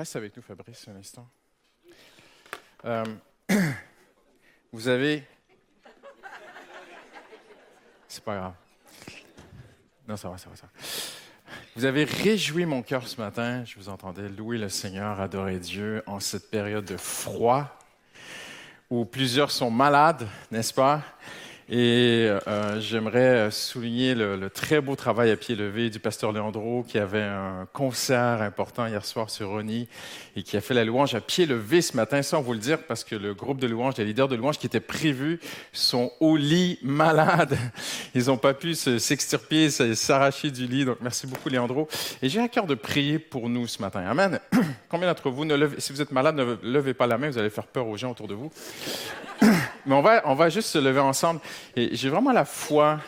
Reste avec nous, Fabrice, un instant. Euh, vous avez. C'est pas grave. Non, ça va, ça va, ça va. Vous avez réjoui mon cœur ce matin. Je vous entendais louer le Seigneur, adorer Dieu en cette période de froid où plusieurs sont malades, n'est-ce pas? Et euh, j'aimerais souligner le, très beau travail à pied levé du pasteur Leandro qui avait un concert important hier soir sur Ronnie et qui a fait la louange à pied levé ce matin, sans vous le dire, parce que le groupe de louange, les leaders de louange qui étaient prévus sont au lit malades. Ils n'ont pas pu s'extirper, s'arracher du lit. Donc merci beaucoup Leandro. Et j'ai à cœur de prier pour nous ce matin. Amen. Combien d'entre vous, ne levez, si vous êtes malade, ne levez pas la main, vous allez faire peur aux gens autour de vous. Mais on va, on va juste se lever ensemble. Et j'ai vraiment la foi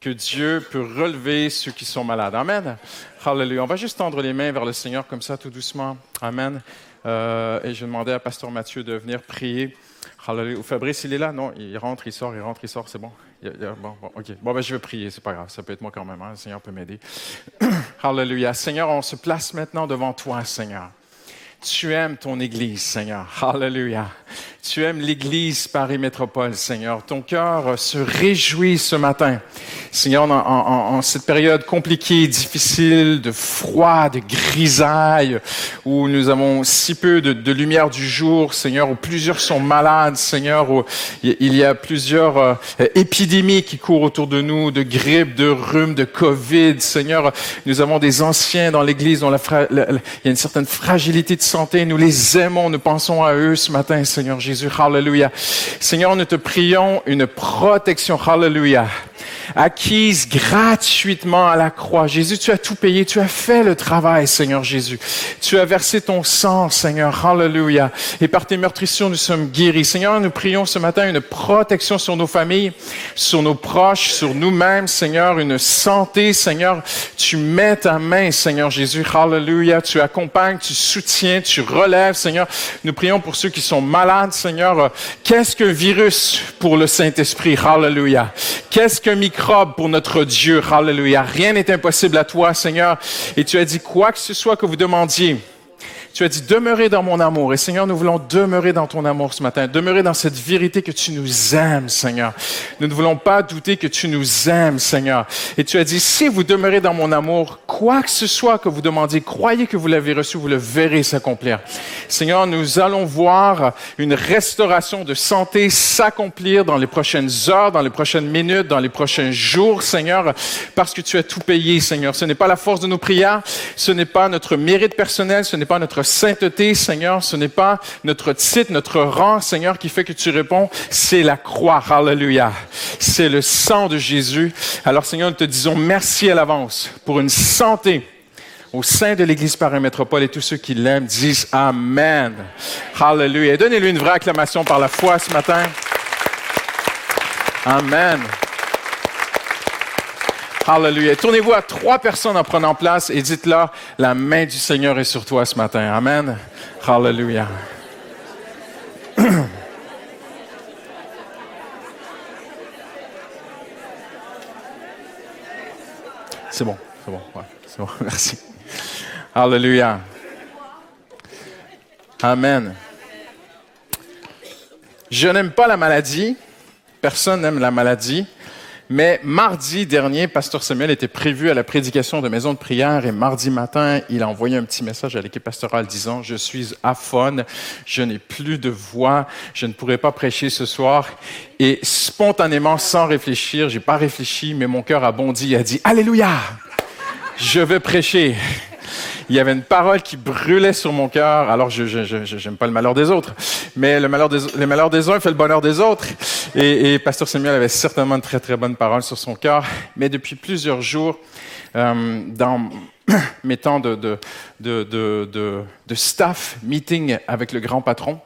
que Dieu peut relever ceux qui sont malades. Amen. Hallelujah. On va juste tendre les mains vers le Seigneur comme ça, tout doucement. Amen. Euh, et je demandais à Pasteur Mathieu de venir prier. Hallelujah. Fabrice, il est là? Non, il rentre, il sort, il rentre, il sort, c'est bon. bon, OK. Bon, ben, je vais prier, c'est pas grave. Ça peut être moi quand même. Hein. Le Seigneur peut m'aider. Hallelujah. Seigneur, on se place maintenant devant toi, Seigneur. Tu aimes ton Église, Seigneur. Hallelujah. Tu aimes l'Église Paris Métropole, Seigneur. Ton cœur se réjouit ce matin. Seigneur, en, cette période compliquée, difficile, de froid, de grisaille, où nous avons si peu de, lumière du jour, Seigneur, où plusieurs sont malades, Seigneur, où il y a plusieurs euh, épidémies qui courent autour de nous, de grippe, de rhume, de Covid, Seigneur. Nous avons des anciens dans l'Église dont il y a une certaine fragilité de santé. Nous les aimons, nous pensons à eux ce matin, Seigneur Jésus. Jésus. Hallelujah. Seigneur, nous te prions une protection. Hallelujah acquise gratuitement à la croix. Jésus, tu as tout payé, tu as fait le travail, Seigneur Jésus. Tu as versé ton sang, Seigneur. Hallelujah. Et par tes meurtrissures, nous sommes guéris. Seigneur, nous prions ce matin une protection sur nos familles, sur nos proches, sur nous-mêmes, Seigneur, une santé, Seigneur. Tu mets ta main, Seigneur Jésus. Hallelujah. Tu accompagnes, tu soutiens, tu relèves, Seigneur. Nous prions pour ceux qui sont malades, Seigneur. Qu'est-ce qu'un virus pour le Saint-Esprit? Hallelujah. Qu'est-ce microbe pour notre Dieu. Hallelujah. Rien n'est impossible à toi, Seigneur. Et tu as dit quoi que ce soit que vous demandiez tu as dit, demeurez dans mon amour. Et Seigneur, nous voulons demeurer dans ton amour ce matin. Demeurer dans cette vérité que tu nous aimes, Seigneur. Nous ne voulons pas douter que tu nous aimes, Seigneur. Et tu as dit, si vous demeurez dans mon amour, quoi que ce soit que vous demandiez, croyez que vous l'avez reçu, vous le verrez s'accomplir. Seigneur, nous allons voir une restauration de santé s'accomplir dans les prochaines heures, dans les prochaines minutes, dans les prochains jours, Seigneur, parce que tu as tout payé, Seigneur. Ce n'est pas la force de nos prières, ce n'est pas notre mérite personnel, ce n'est pas notre sainteté, Seigneur, ce n'est pas notre titre, notre rang, Seigneur, qui fait que tu réponds, c'est la croix. Hallelujah. C'est le sang de Jésus. Alors, Seigneur, nous te disons merci à l'avance pour une santé au sein de l'Église Paris Métropole et tous ceux qui l'aiment disent Amen. Hallelujah. Donnez-lui une vraie acclamation par la foi ce matin. Amen. Hallelujah. Tournez-vous à trois personnes en prenant place et dites-leur, la main du Seigneur est sur toi ce matin. Amen. Hallelujah. C'est bon, c'est bon, c'est bon, merci. Hallelujah. Amen. Je n'aime pas la maladie. Personne n'aime la maladie. Mais mardi dernier, Pasteur Samuel était prévu à la prédication de maison de prière et mardi matin, il a envoyé un petit message à l'équipe pastorale disant, je suis aphone, je n'ai plus de voix, je ne pourrai pas prêcher ce soir. Et spontanément, sans réfléchir, j'ai pas réfléchi, mais mon cœur a bondi, et a dit, Alléluia! Je vais prêcher il y avait une parole qui brûlait sur mon cœur. Alors, je n'aime pas le malheur des autres, mais le malheur des, uns fait le bonheur des autres. Et, et Pasteur Samuel avait certainement de très, très bonnes paroles sur son cœur. Mais depuis plusieurs jours, euh, dans mes temps de, staff meeting avec le grand patron,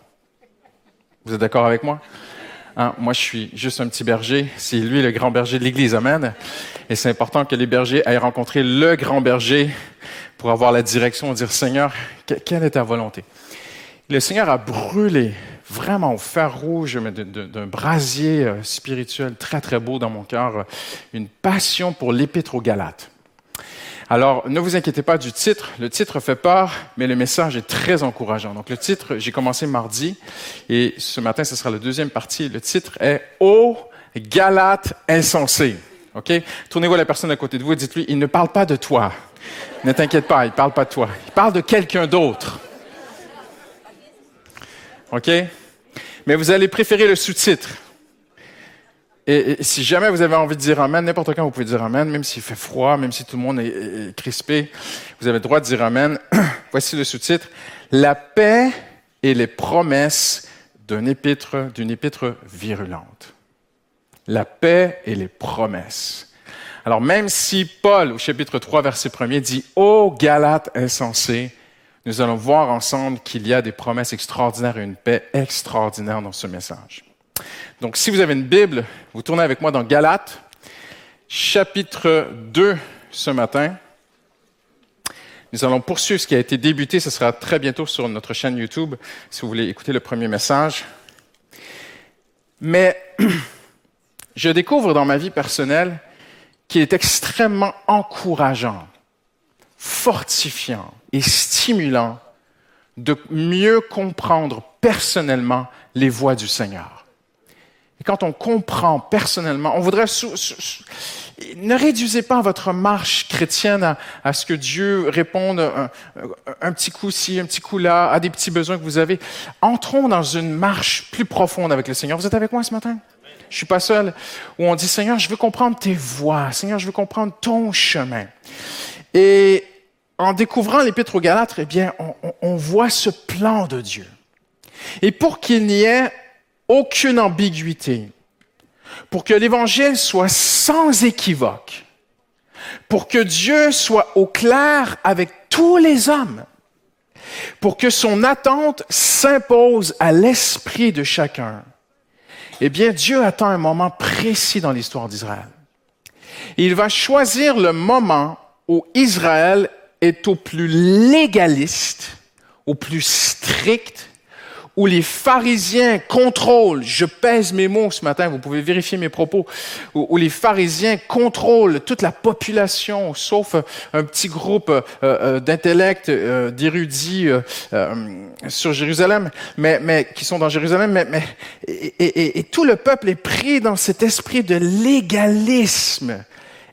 vous êtes d'accord avec moi? Hein, moi, je suis juste un petit berger. C'est lui le grand berger de l'Église. Amen. Et c'est important que les bergers aillent rencontrer le grand berger pour avoir la direction dire, Seigneur, quelle est ta volonté? Le Seigneur a brûlé vraiment au fer rouge d'un brasier euh, spirituel très, très beau dans mon cœur, une passion pour l'épître aux Galates. Alors, ne vous inquiétez pas du titre. Le titre fait peur, mais le message est très encourageant. Donc, le titre, j'ai commencé mardi et ce matin, ce sera la deuxième partie. Le titre est Ô Galate insensé. OK? Tournez-vous à la personne à côté de vous et dites-lui, il ne parle pas de toi. Ne t'inquiète pas, il ne parle pas de toi. Il parle de quelqu'un d'autre. OK? Mais vous allez préférer le sous-titre. Et, si jamais vous avez envie de dire Amen, n'importe quand vous pouvez dire Amen, même s'il fait froid, même si tout le monde est, crispé, vous avez le droit de dire Amen. Voici le sous-titre. La paix et les promesses d'une épître, d'une épître virulente. La paix et les promesses. Alors même si Paul, au chapitre 3, verset 1 dit Ô Galates insensés, nous allons voir ensemble qu'il y a des promesses extraordinaires et une paix extraordinaire dans ce message. Donc, si vous avez une Bible, vous tournez avec moi dans Galates, chapitre 2 ce matin. Nous allons poursuivre ce qui a été débuté. Ce sera très bientôt sur notre chaîne YouTube, si vous voulez écouter le premier message. Mais je découvre dans ma vie personnelle qu'il est extrêmement encourageant, fortifiant et stimulant de mieux comprendre personnellement les voies du Seigneur. Et quand on comprend personnellement, on voudrait... ne réduisez pas votre marche chrétienne à, ce que Dieu réponde un, petit coup ci, un petit coup là, à des petits besoins que vous avez. Entrons dans une marche plus profonde avec le Seigneur. Vous êtes avec moi ce matin? Je suis pas seul. Où on dit, Seigneur, je veux comprendre tes voies. Seigneur, je veux comprendre ton chemin. Et en découvrant l'Épître aux Galates, eh bien, on, on voit ce plan de Dieu. Et pour qu'il n'y ait aucune ambiguïté, pour que l'Évangile soit sans équivoque, pour que Dieu soit au clair avec tous les hommes, pour que son attente s'impose à l'esprit de chacun, eh bien Dieu attend un moment précis dans l'histoire d'Israël. Il va choisir le moment où Israël est au plus légaliste, au plus strict, où les pharisiens contrôlent, je pèse mes mots ce matin, vous pouvez vérifier mes propos, où, les pharisiens contrôlent toute la population, sauf un petit groupe euh, euh, d'intellects, euh, d'érudits sur Jérusalem, mais, mais qui sont dans Jérusalem, mais, mais et tout le peuple est pris dans cet esprit de légalisme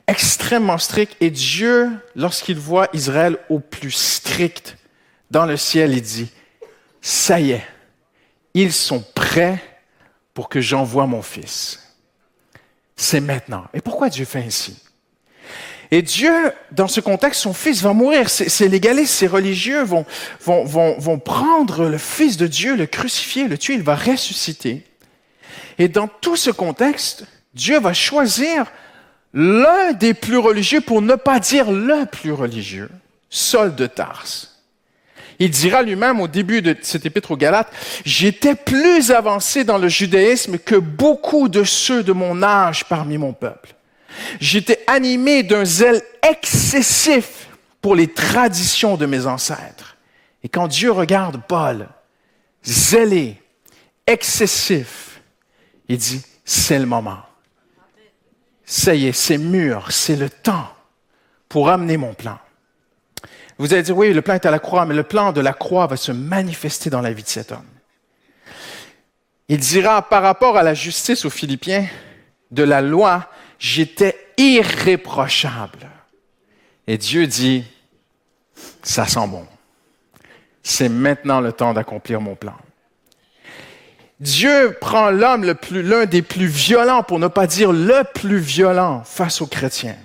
extrêmement strict. Et Dieu, lorsqu'il voit Israël au plus strict dans le ciel, il dit, ça y est, ils sont prêts pour que j'envoie mon fils. C'est maintenant. Et pourquoi Dieu fait ainsi? Et Dieu, dans ce contexte, son fils va mourir. Ces légalistes, ces religieux vont, vont, vont, vont prendre le fils de Dieu, le crucifier, le tuer, il va ressusciter. Et dans tout ce contexte, Dieu va choisir l'un des plus religieux, pour ne pas dire le plus religieux, Saul de Tarse. Il dira lui-même au début de cet épître aux Galates, j'étais plus avancé dans le judaïsme que beaucoup de ceux de mon âge parmi mon peuple. J'étais animé d'un zèle excessif pour les traditions de mes ancêtres. Et quand Dieu regarde Paul, zélé, excessif, il dit, c'est le moment. Ça y est, c'est mûr, c'est le temps pour amener mon plan. Vous allez dire, oui, le plan est à la croix, mais le plan de la croix va se manifester dans la vie de cet homme. Il dira, par rapport à la justice aux Philippiens, de la loi, j'étais irréprochable. Et Dieu dit, ça sent bon. C'est maintenant le temps d'accomplir mon plan. Dieu prend l'homme l'un des plus violents, pour ne pas dire le plus violent face aux chrétiens.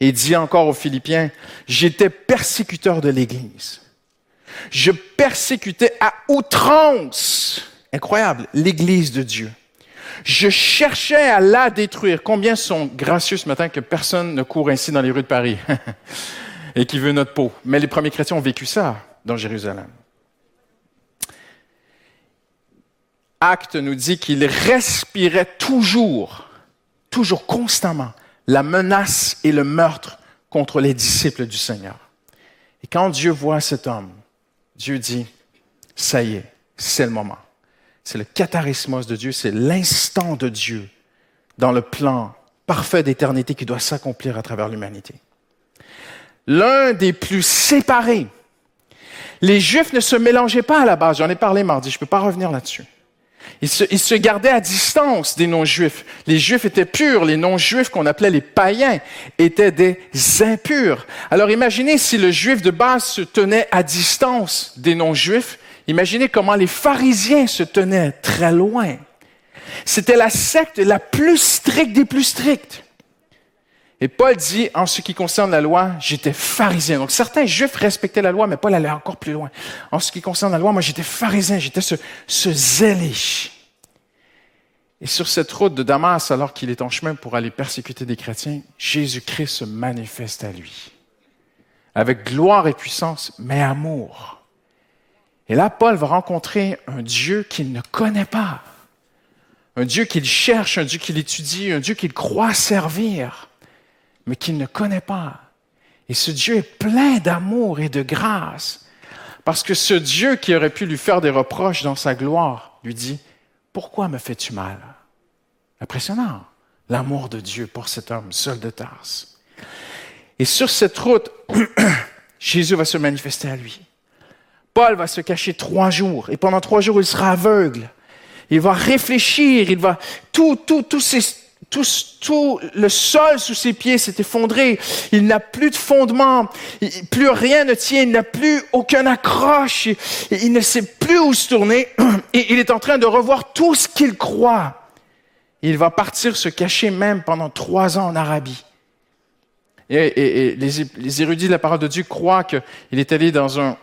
Et dit encore aux Philippiens, j'étais persécuteur de l'Église. Je persécutais à outrance, incroyable, l'Église de Dieu. Je cherchais à la détruire. Combien sont gracieux ce matin que personne ne court ainsi dans les rues de Paris et qui veut notre peau. Mais les premiers chrétiens ont vécu ça dans Jérusalem. Acte nous dit qu'il respirait toujours, toujours constamment, la menace et le meurtre contre les disciples du Seigneur. Et quand Dieu voit cet homme, Dieu dit, ça y est, c'est le moment. C'est le catharismos de Dieu, c'est l'instant de Dieu dans le plan parfait d'éternité qui doit s'accomplir à travers l'humanité. l'un des plus séparés. Les Juifs ne se mélangeaient pas à la base. J'en ai parlé mardi, je ne peux pas revenir là-dessus. Ils se, gardaient à distance des non-juifs. Les juifs étaient purs, les non-juifs qu'on appelait les païens étaient des impurs. Alors imaginez si le juif de base se tenait à distance des non-juifs, imaginez comment les pharisiens se tenaient très loin. C'était la secte la plus stricte des plus strictes. Et Paul dit, en ce qui concerne la loi, j'étais pharisien. Donc certains juifs respectaient la loi, mais Paul allait encore plus loin. En ce qui concerne la loi, moi j'étais pharisien, j'étais ce, ce zélé. Et sur cette route de Damas, alors qu'il est en chemin pour aller persécuter des chrétiens, Jésus-Christ se manifeste à lui. Avec gloire et puissance, mais amour. Et là, Paul va rencontrer un Dieu qu'il ne connaît pas. Un Dieu qu'il cherche, un Dieu qu'il étudie, un Dieu qu'il croit servir mais qu'il ne connaît pas. Et ce Dieu est plein d'amour et de grâce, parce que ce Dieu qui aurait pu lui faire des reproches dans sa gloire lui dit, pourquoi me fais-tu mal? Impressionnant, l'amour de Dieu pour cet homme seul de Tarse. Et sur cette route, Jésus va se manifester à lui. Paul va se cacher trois jours, et pendant trois jours, il sera aveugle. Il va réfléchir, il va tout, tout, tous ces tout, le sol sous ses pieds s'est effondré. Il n'a plus de fondement. Plus rien ne tient. Il n'a plus aucun accroche. Il ne sait plus où se tourner. Et il est en train de revoir tout ce qu'il croit. Il va partir se cacher même pendant trois ans en Arabie. Et, les, érudits de la parole de Dieu croient qu'il est allé dans un,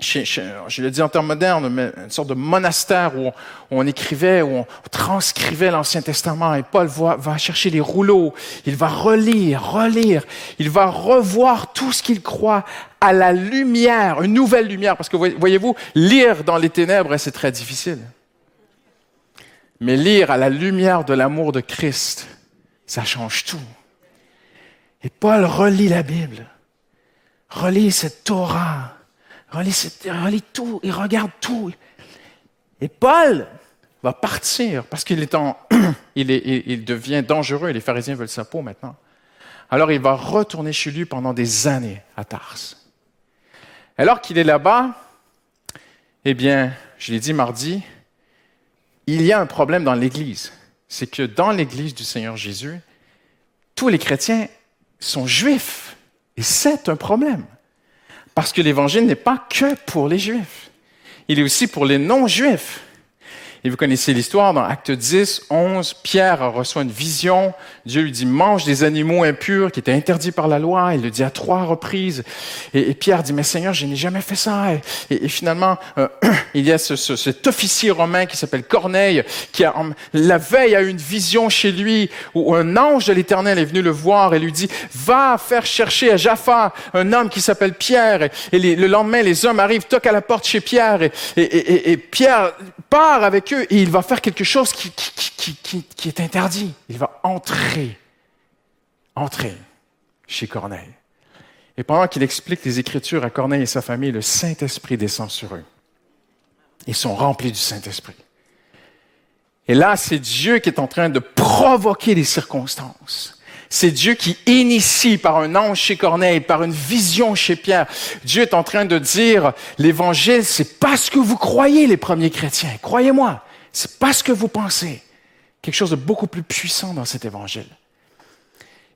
je le dis en termes modernes, mais une sorte de monastère où on, écrivait, où on transcrivait l'Ancien Testament. Et Paul va, va, chercher les rouleaux, il va relire, relire, il va revoir tout ce qu'il croit à la lumière, une nouvelle lumière. Parce que voyez-vous, lire dans les ténèbres, c'est très difficile. Mais lire à la lumière de l'amour de Christ, ça change tout. Et Paul relit la Bible, relit cette Torah relit, tout, il regarde tout. Et Paul va partir parce qu'il est en, il, il devient dangereux et les pharisiens veulent sa peau maintenant. Alors il va retourner chez lui pendant des années à Tars. Alors qu'il est là-bas, eh bien, je l'ai dit mardi, il y a un problème dans l'Église. C'est que dans l'Église du Seigneur Jésus, tous les chrétiens sont juifs. Et c'est un problème. Parce que l'évangile n'est pas que pour les Juifs. Il est aussi pour les non-Juifs. Et vous connaissez l'histoire dans Acte 10, 11, Pierre reçoit une vision. Dieu lui dit, mange des animaux impurs qui étaient interdits par la loi. Il le dit à trois reprises. Et, Pierre dit, mais Seigneur, je n'ai jamais fait ça. Et, finalement, euh, il y a ce, cet officier romain qui s'appelle Corneille, qui a, la veille a eu une vision chez lui où un ange de l'Éternel est venu le voir et lui dit, va faire chercher à Jaffa un homme qui s'appelle Pierre. Et, le lendemain, les hommes arrivent, toquent à la porte chez Pierre. et Pierre part avec et il va faire quelque chose qui, qui, est interdit. Il va entrer, entrer chez Corneille. Et pendant qu'il explique les Écritures à Corneille et sa famille, le Saint-Esprit descend sur eux. Ils sont remplis du Saint-Esprit. Et là, c'est Dieu qui est en train de provoquer les circonstances. C'est Dieu qui initie par un ange chez Corneille, par une vision chez Pierre. Dieu est en train de dire, l'évangile, c'est pas ce que vous croyez, les premiers chrétiens. Croyez-moi, c'est pas ce que vous pensez. Quelque chose de beaucoup plus puissant dans cet évangile.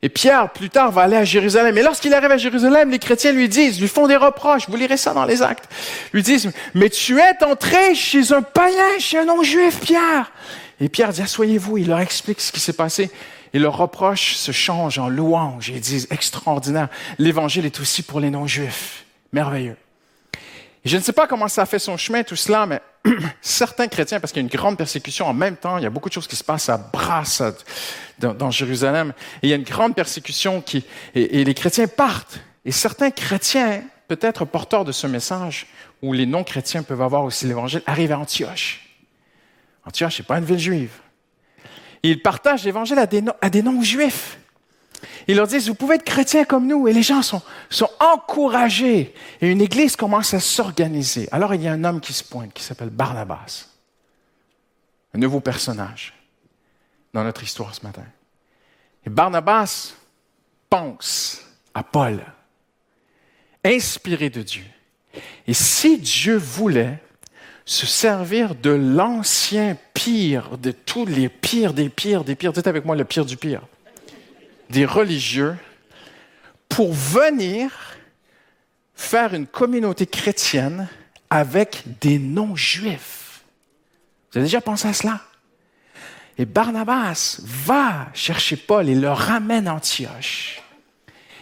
Et Pierre, plus tard, va aller à Jérusalem. Et lorsqu'il arrive à Jérusalem, les chrétiens lui disent, lui font des reproches. Vous lirez ça dans les actes. Lui disent, mais tu es entré chez un païen, chez un non-juif, Pierre. Et Pierre dit, asseyez-vous. Il leur explique ce qui s'est passé. Et le reproche se change en louange. Ils disent extraordinaire. L'évangile est aussi pour les non-juifs. Merveilleux. Et je ne sais pas comment ça a fait son chemin, tout cela, mais certains chrétiens, parce qu'il y a une grande persécution en même temps, il y a beaucoup de choses qui se passent à Brasse, dans, Jérusalem, et il y a une grande persécution qui, et, les chrétiens partent. Et certains chrétiens, peut-être porteurs de ce message, où les non-chrétiens peuvent avoir aussi l'évangile, arrivent à Antioche. Antioche, n'est pas une ville juive. Ils partagent l'évangile à des, non-juifs. Ils leur disent, vous pouvez être chrétien comme nous. Et les gens sont encouragés. Et une église commence à s'organiser. Alors il y a un homme qui se pointe, qui s'appelle Barnabas. Un nouveau personnage dans notre histoire ce matin. Et Barnabas pense à Paul. inspiré de Dieu. Et si Dieu voulait se servir de l'ancien pire, de tous les pires des pires des pires, dites avec moi le pire du pire, des religieux, pour venir faire une communauté chrétienne avec des non-juifs. Vous avez déjà pensé à cela? Et Barnabas va chercher Paul et le ramène à Antioche.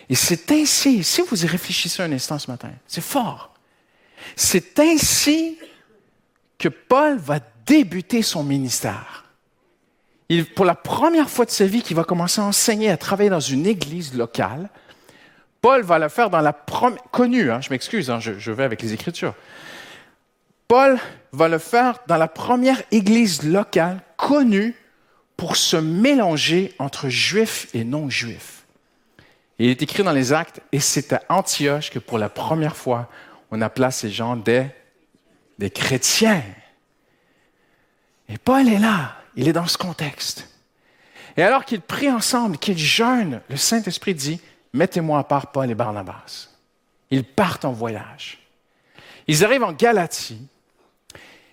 Et c'est ainsi, si vous y réfléchissez un instant ce matin, c'est fort. C'est ainsi que Paul va débuter son ministère. Pour la première fois de sa vie, qu'il va commencer à enseigner, à travailler dans une église locale, Paul va le faire dans la première, connue, hein, je m'excuse, hein, je vais avec les Écritures. Paul va le faire dans la première église locale connue pour se mélanger entre juifs et non-juifs. Il est écrit dans les actes, et c'est à Antioche que pour la première fois, on appela ces gens des, des chrétiens. Et Paul est là, il est dans ce contexte. Et alors qu'ils prient ensemble, qu'ils jeûnent, le Saint-Esprit dit, mettez-moi à part Paul et Barnabas. Ils partent en voyage. Ils arrivent en Galatie,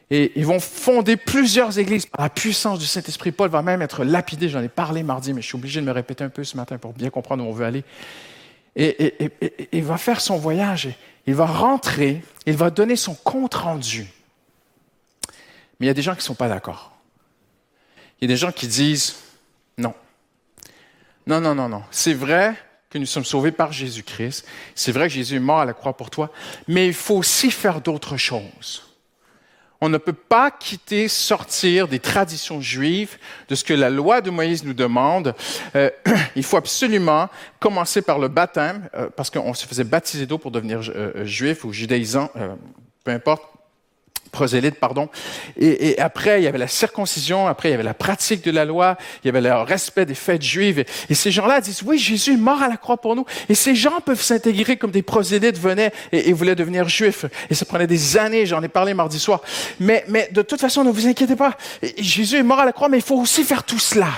et ils vont fonder plusieurs églises par la puissance du Saint-Esprit. Paul va même être lapidé. J'en ai parlé mardi, mais je suis obligé de me répéter un peu ce matin pour bien comprendre où on veut aller. Et, il va faire son voyage. Il va rentrer. Il va donner son compte rendu. Mais il y a des gens qui ne sont pas d'accord. Il y a des gens qui disent non. Non, non, non, non. C'est vrai que nous sommes sauvés par Jésus-Christ. C'est vrai que Jésus est mort à la croix pour toi. Mais il faut aussi faire d'autres choses. On ne peut pas quitter, sortir des traditions juives, de ce que la loi de Moïse nous demande. Euh, il faut absolument commencer par le baptême, euh, parce qu'on se faisait baptiser d'eau pour devenir euh, juif ou judaïsant, peu importe prosélyte, pardon. Et, après, il y avait la circoncision, après, il y avait la pratique de la loi, il y avait le respect des fêtes juives. Et, ces gens-là disent, oui, Jésus est mort à la croix pour nous. Et ces gens peuvent s'intégrer comme des prosélytes venaient et, voulaient devenir juifs. Et ça prenait des années, j'en ai parlé mardi soir. Mais, mais de toute façon, ne vous inquiétez pas. Jésus est mort à la croix, mais il faut aussi faire tout cela.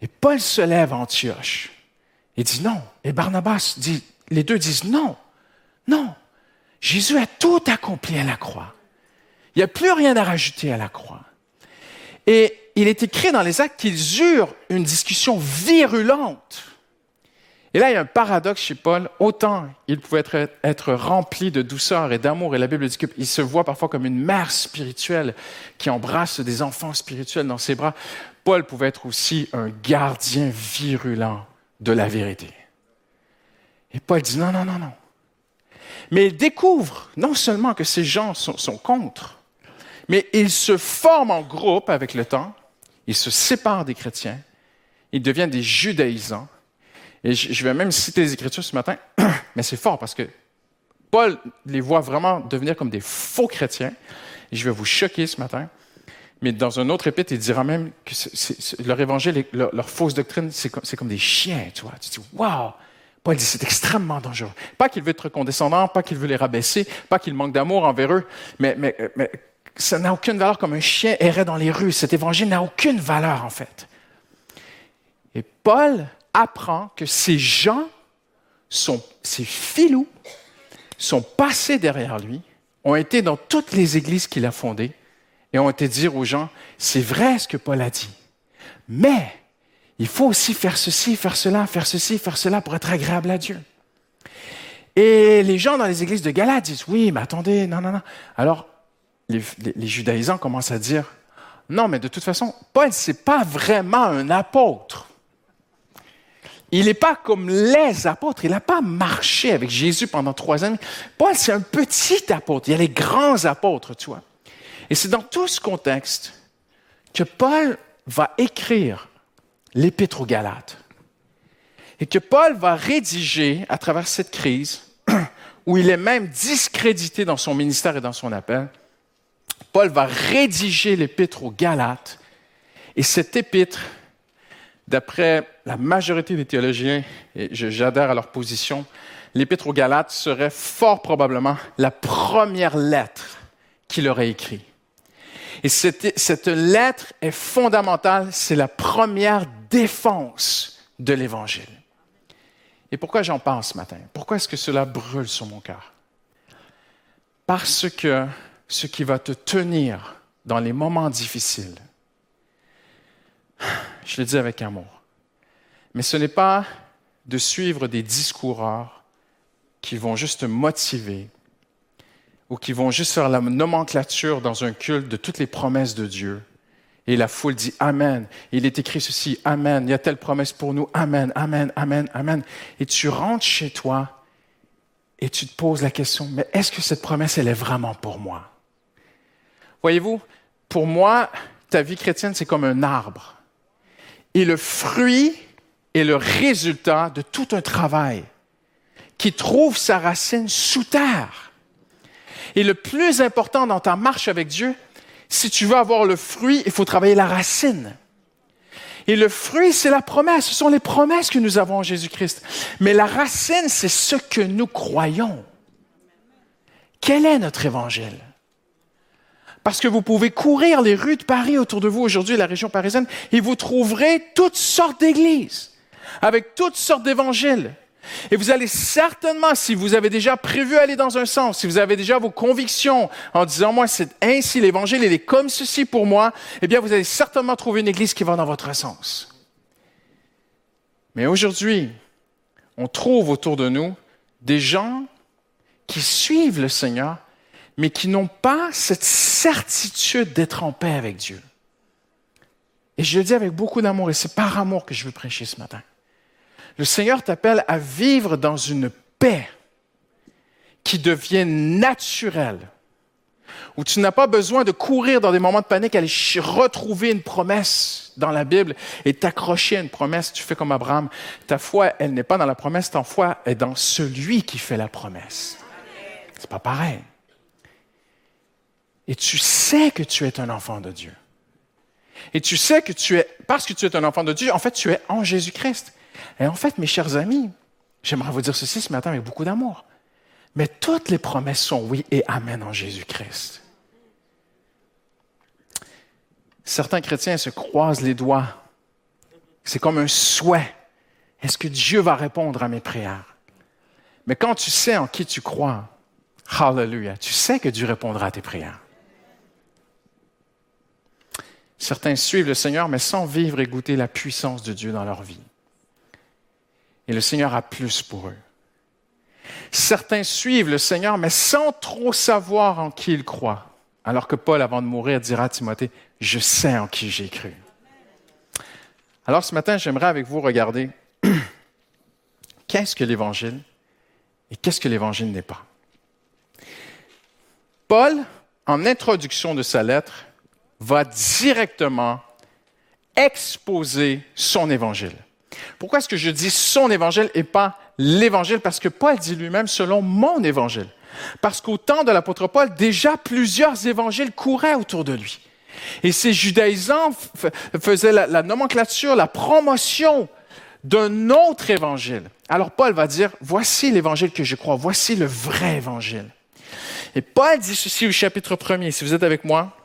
Et Paul se lève à Antioche et dit non. Et Barnabas dit, les deux disent non, non. Jésus a tout accompli à la croix. Il n'y a plus rien à rajouter à la croix. Et il est écrit dans les actes qu'ils eurent une discussion virulente. Et là, il y a un paradoxe chez Paul. Autant il pouvait être, rempli de douceur et d'amour, et la Bible dit qu'il se voit parfois comme une mère spirituelle qui embrasse des enfants spirituels dans ses bras. Paul pouvait être aussi un gardien virulent de la vérité. Et Paul dit non, non, non, non. Mais il découvre non seulement que ces gens sont, sont contre, mais ils se forment en groupe avec le temps, ils se séparent des chrétiens, ils deviennent des judaïsants. Et je vais même citer les Écritures ce matin, mais c'est fort parce que Paul les voit vraiment devenir comme des faux chrétiens. Et je vais vous choquer ce matin. Mais dans un autre épître, il dira même que leur évangile, leur, fausse doctrine, c'est comme, des chiens, tu vois. Tu dis, waouh! Paul dit, c'est extrêmement dangereux. Pas qu'il veut être condescendant, pas qu'il veut les rabaisser, pas qu'il manque d'amour envers eux, mais, ça n'a aucune valeur comme un chien errait dans les rues. Cet évangile n'a aucune valeur, en fait. Et Paul apprend que ces gens, sont, ces filous, sont passés derrière lui, ont été dans toutes les églises qu'il a fondées et ont été dire aux gens, c'est vrai ce que Paul a dit, mais il faut aussi faire ceci, faire cela, faire ceci, faire cela pour être agréable à Dieu. Et les gens dans les églises de Galate disent, oui, mais attendez, non, non, non. Alors, les, judaïsants commencent à dire, non, mais de toute façon, Paul, n'est pas vraiment un apôtre. Il n'est pas comme les apôtres. Il n'a pas marché avec Jésus pendant trois années. Paul, c'est un petit apôtre. Il y a les grands apôtres, tu vois. Et c'est dans tout ce contexte que Paul va écrire l'Épître aux Galates. Et que Paul va rédiger à travers cette crise, où il est même discrédité dans son ministère et dans son appel, Paul va rédiger l'épître aux Galates. Et cette épître, d'après la majorité des théologiens, et j'adhère à leur position, l'épître aux Galates serait fort probablement la première lettre qu'il aurait écrite. Et cette, cette lettre est fondamentale, c'est la première défense de l'Évangile. Et pourquoi j'en parle ce matin? Pourquoi est-ce que cela brûle sur mon cœur? Parce que ce qui va te tenir dans les moments difficiles, je le dis avec amour, mais ce n'est pas de suivre des discoureurs qui vont juste te motiver ou qui vont juste faire la nomenclature dans un culte de toutes les promesses de Dieu. Et la foule dit Amen. Il est écrit ceci, Amen. Il y a telle promesse pour nous, Amen, Amen, Amen, Amen. Et tu rentres chez toi et tu te poses la question, mais est-ce que cette promesse, elle est vraiment pour moi? Voyez-vous, pour moi, ta vie chrétienne, c'est comme un arbre. Et le fruit est le résultat de tout un travail qui trouve sa racine sous terre. Et le plus important dans ta marche avec Dieu, si tu veux avoir le fruit, il faut travailler la racine. Et le fruit, c'est la promesse. Ce sont les promesses que nous avons en Jésus-Christ. Mais la racine, c'est ce que nous croyons. Quel est notre évangile? Parce que vous pouvez courir les rues de Paris autour de vous aujourd'hui, la région parisienne, et vous trouverez toutes sortes d'églises, avec toutes sortes d'évangiles. Et vous allez certainement, si vous avez déjà prévu aller dans un sens, si vous avez déjà vos convictions en disant, moi, c'est ainsi, l'évangile, il est comme ceci pour moi, eh bien, vous allez certainement trouver une église qui va dans votre sens. Mais aujourd'hui, on trouve autour de nous des gens qui suivent le Seigneur, mais qui n'ont pas cette certitude d'être en paix avec Dieu. Et je le dis avec beaucoup d'amour, et c'est par amour que je veux prêcher ce matin. Le Seigneur t'appelle à vivre dans une paix qui devient naturelle, où tu n'as pas besoin de courir dans des moments de panique, aller retrouver une promesse dans la Bible et t'accrocher à une promesse. Tu fais comme Abraham. Ta foi, elle n'est pas dans la promesse, ta foi est dans celui qui fait la promesse. C'est pas pareil. Et tu sais que tu es un enfant de Dieu. Et tu sais que tu es, parce que tu es un enfant de Dieu, en fait, tu es en Jésus-Christ. Et en fait, mes chers amis, j'aimerais vous dire ceci ce matin avec beaucoup d'amour. Mais toutes les promesses sont oui et amen en Jésus-Christ. Certains chrétiens se croisent les doigts. C'est comme un souhait. Est-ce que Dieu va répondre à mes prières? Mais quand tu sais en qui tu crois, hallelujah, tu sais que Dieu répondra à tes prières. Certains suivent le Seigneur, mais sans vivre et goûter la puissance de Dieu dans leur vie. Et le Seigneur a plus pour eux. Certains suivent le Seigneur, mais sans trop savoir en qui ils croient. Alors que Paul, avant de mourir, dira à Timothée, je sais en qui j'ai cru. Alors ce matin, j'aimerais avec vous regarder qu'est-ce que l'Évangile et qu'est-ce que l'Évangile n'est pas. Paul, en introduction de sa lettre, va directement exposer son Évangile. Pourquoi est-ce que je dis son évangile et pas l'évangile? Parce que Paul dit lui-même selon mon évangile. Parce qu'au temps de l'apôtre Paul, déjà plusieurs évangiles couraient autour de lui. Et ces judaïsants faisaient la, la nomenclature, la promotion d'un autre évangile. Alors Paul va dire, voici l'évangile que je crois, voici le vrai évangile. Et Paul dit ceci au chapitre 1 si vous êtes avec moi.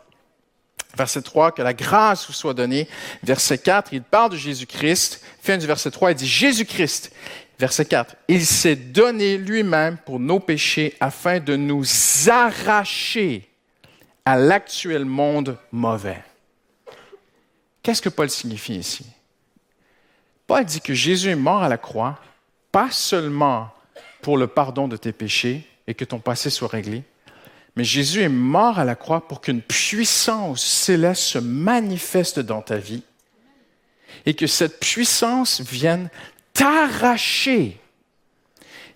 Verset 3, que la grâce vous soit donnée. Verset 4, il parle de Jésus-Christ. Fin du verset 3, il dit Jésus-Christ. Verset 4, il s'est donné lui-même pour nos péchés afin de nous arracher à l'actuel monde mauvais. Qu'est-ce que Paul signifie ici? Paul dit que Jésus est mort à la croix, pas seulement pour le pardon de tes péchés et que ton passé soit réglé, mais Jésus est mort à la croix pour qu'une puissance céleste se manifeste dans ta vie et que cette puissance vienne t'arracher.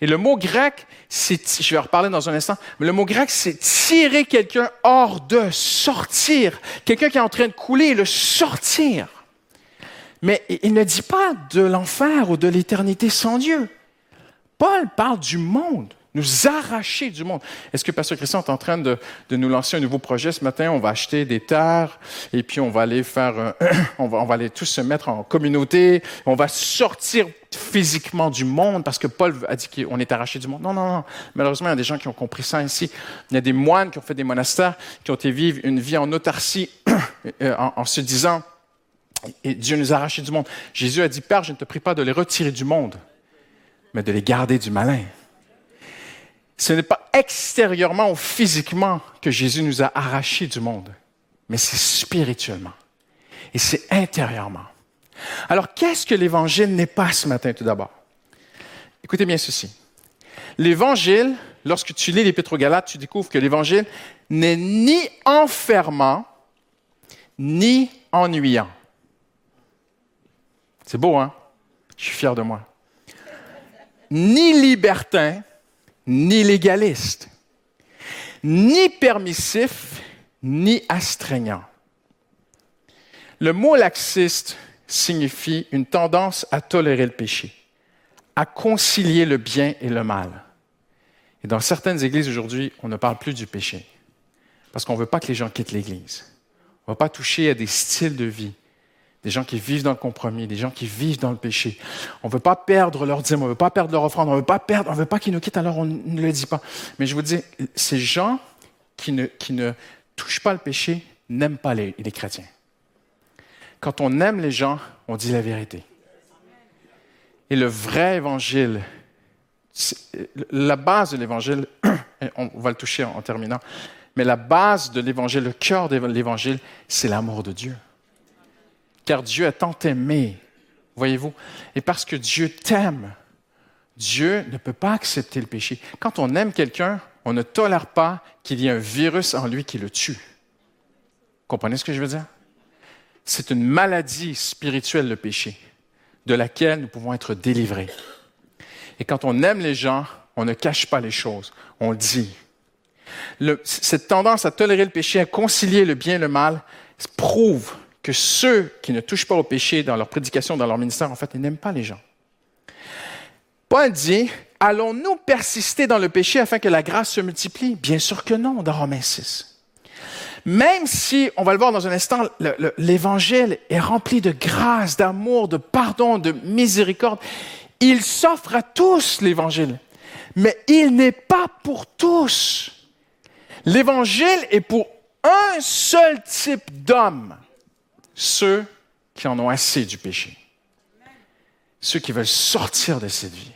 Et le mot grec, c'est, je vais en reparler dans un instant, mais le mot grec, c'est tirer quelqu'un hors de, sortir. Quelqu'un qui est en train de couler et le sortir. Mais il ne dit pas de l'enfer ou de l'éternité sans Dieu. Paul parle du monde nous arracher du monde. Est-ce que Pasteur Christian est en train de, nous lancer un nouveau projet ce matin? On va acheter des terres et puis on va aller faire, on, va, aller tous se mettre en communauté. On va sortir physiquement du monde parce que Paul a dit qu'on est arraché du monde. Non, non, non. Malheureusement, il y a des gens qui ont compris ça ici. Il y a des moines qui ont fait des monastères, qui ont été vivre une vie en autarcie euh, en, se disant, et Dieu nous a du monde. Jésus a dit, Père, je ne te prie pas de les retirer du monde, mais de les garder du malin. Ce n'est pas extérieurement ou physiquement que Jésus nous a arrachés du monde, mais c'est spirituellement. Et c'est intérieurement. Alors, qu'est-ce que l'Évangile n'est pas ce matin tout d'abord? Écoutez bien ceci. L'Évangile, lorsque tu lis l'Épître aux Galates, tu découvres que l'Évangile n'est ni enfermant, ni ennuyant. C'est beau, hein? Je suis fier de moi. Ni libertin, ni légaliste, ni permissif, ni astreignant. Le mot laxiste signifie une tendance à tolérer le péché, à concilier le bien et le mal. Et dans certaines églises aujourd'hui, on ne parle plus du péché, parce qu'on ne veut pas que les gens quittent l'Église. On ne va pas toucher à des styles de vie, des gens qui vivent dans le compromis, des gens qui vivent dans le péché. On ne veut pas perdre leur dîme, on ne veut pas perdre leur offrande, on ne veut pas qu'ils nous quittent, alors on ne le dit pas. Mais je vous dis, ces gens qui ne, qui ne touchent pas le péché n'aiment pas les, les chrétiens. Quand on aime les gens, on dit la vérité. Et le vrai évangile, la base de l'évangile, on va le toucher en terminant, mais la base de l'évangile, le cœur de l'évangile, c'est l'amour de Dieu car Dieu a tant aimé, voyez-vous. Et parce que Dieu t'aime, Dieu ne peut pas accepter le péché. Quand on aime quelqu'un, on ne tolère pas qu'il y ait un virus en lui qui le tue. Comprenez ce que je veux dire? C'est une maladie spirituelle, le péché, de laquelle nous pouvons être délivrés. Et quand on aime les gens, on ne cache pas les choses, on le dit. cette tendance à tolérer le péché, à concilier le bien et le mal, prouve que ceux qui ne touchent pas au péché dans leur prédication, dans leur ministère, en fait, ils n'aiment pas les gens. Paul dit, allons-nous persister dans le péché afin que la grâce se multiplie? Bien sûr que non, dans Romains 6. Même si, on va le voir dans un instant, l'évangile est rempli de grâce, d'amour, de pardon, de miséricorde, il s'offre à tous l'évangile. Mais il n'est pas pour tous. L'évangile est pour un seul type d'homme ceux qui en ont assez du péché. Ceux qui veulent sortir de cette vie.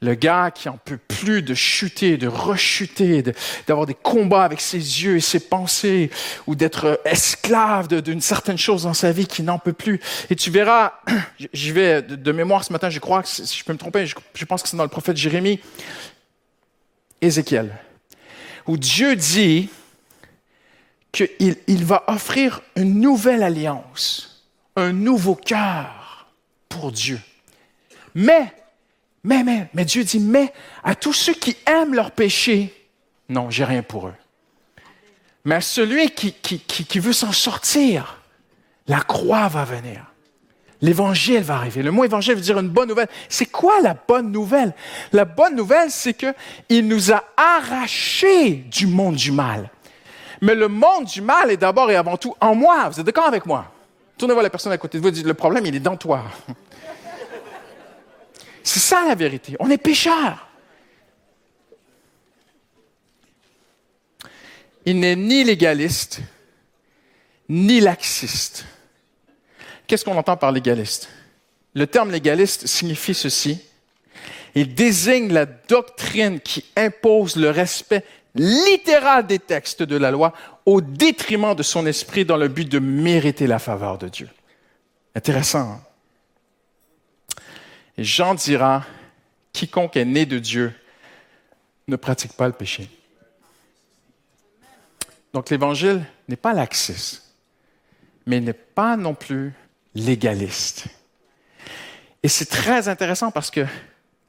Le gars qui en peut plus de chuter, de rechuter, d'avoir des combats avec ses yeux et ses pensées, ou d'être esclave d'une certaine chose dans sa vie qui n'en peut plus. Et tu verras, j'y vais de, mémoire ce matin, je crois que si je peux me tromper, je, je pense que c'est dans le prophète Jérémie, Ézéchiel, où Dieu dit, qu'il il va offrir une nouvelle alliance, un nouveau cœur pour Dieu. Mais, mais, mais, mais Dieu dit, mais à tous ceux qui aiment leur péché, non, j'ai rien pour eux. Mais à celui qui, qui, qui, veut s'en sortir, la croix va venir. L'évangile va arriver. Le mot évangile veut dire une bonne nouvelle. C'est quoi la bonne nouvelle? La bonne nouvelle, c'est qu'il nous a arrachés du monde du mal. Mais le monde du mal est d'abord et avant tout en moi. Vous êtes d'accord avec moi? Tournez voir la personne à côté de vous et dites, le problème, il est dans toi. C'est ça la vérité. On est pécheurs. Il n'est ni légaliste, ni laxiste. Qu'est-ce qu'on entend par légaliste? Le terme légaliste signifie ceci. Il désigne la doctrine qui impose le respect littéral des textes de la loi au détriment de son esprit dans le but de mériter la faveur de Dieu. Intéressant. Hein? Et Jean dira, quiconque est né de Dieu ne pratique pas le péché. Donc l'évangile n'est pas laxiste, mais n'est pas non plus légaliste. Et c'est très intéressant parce que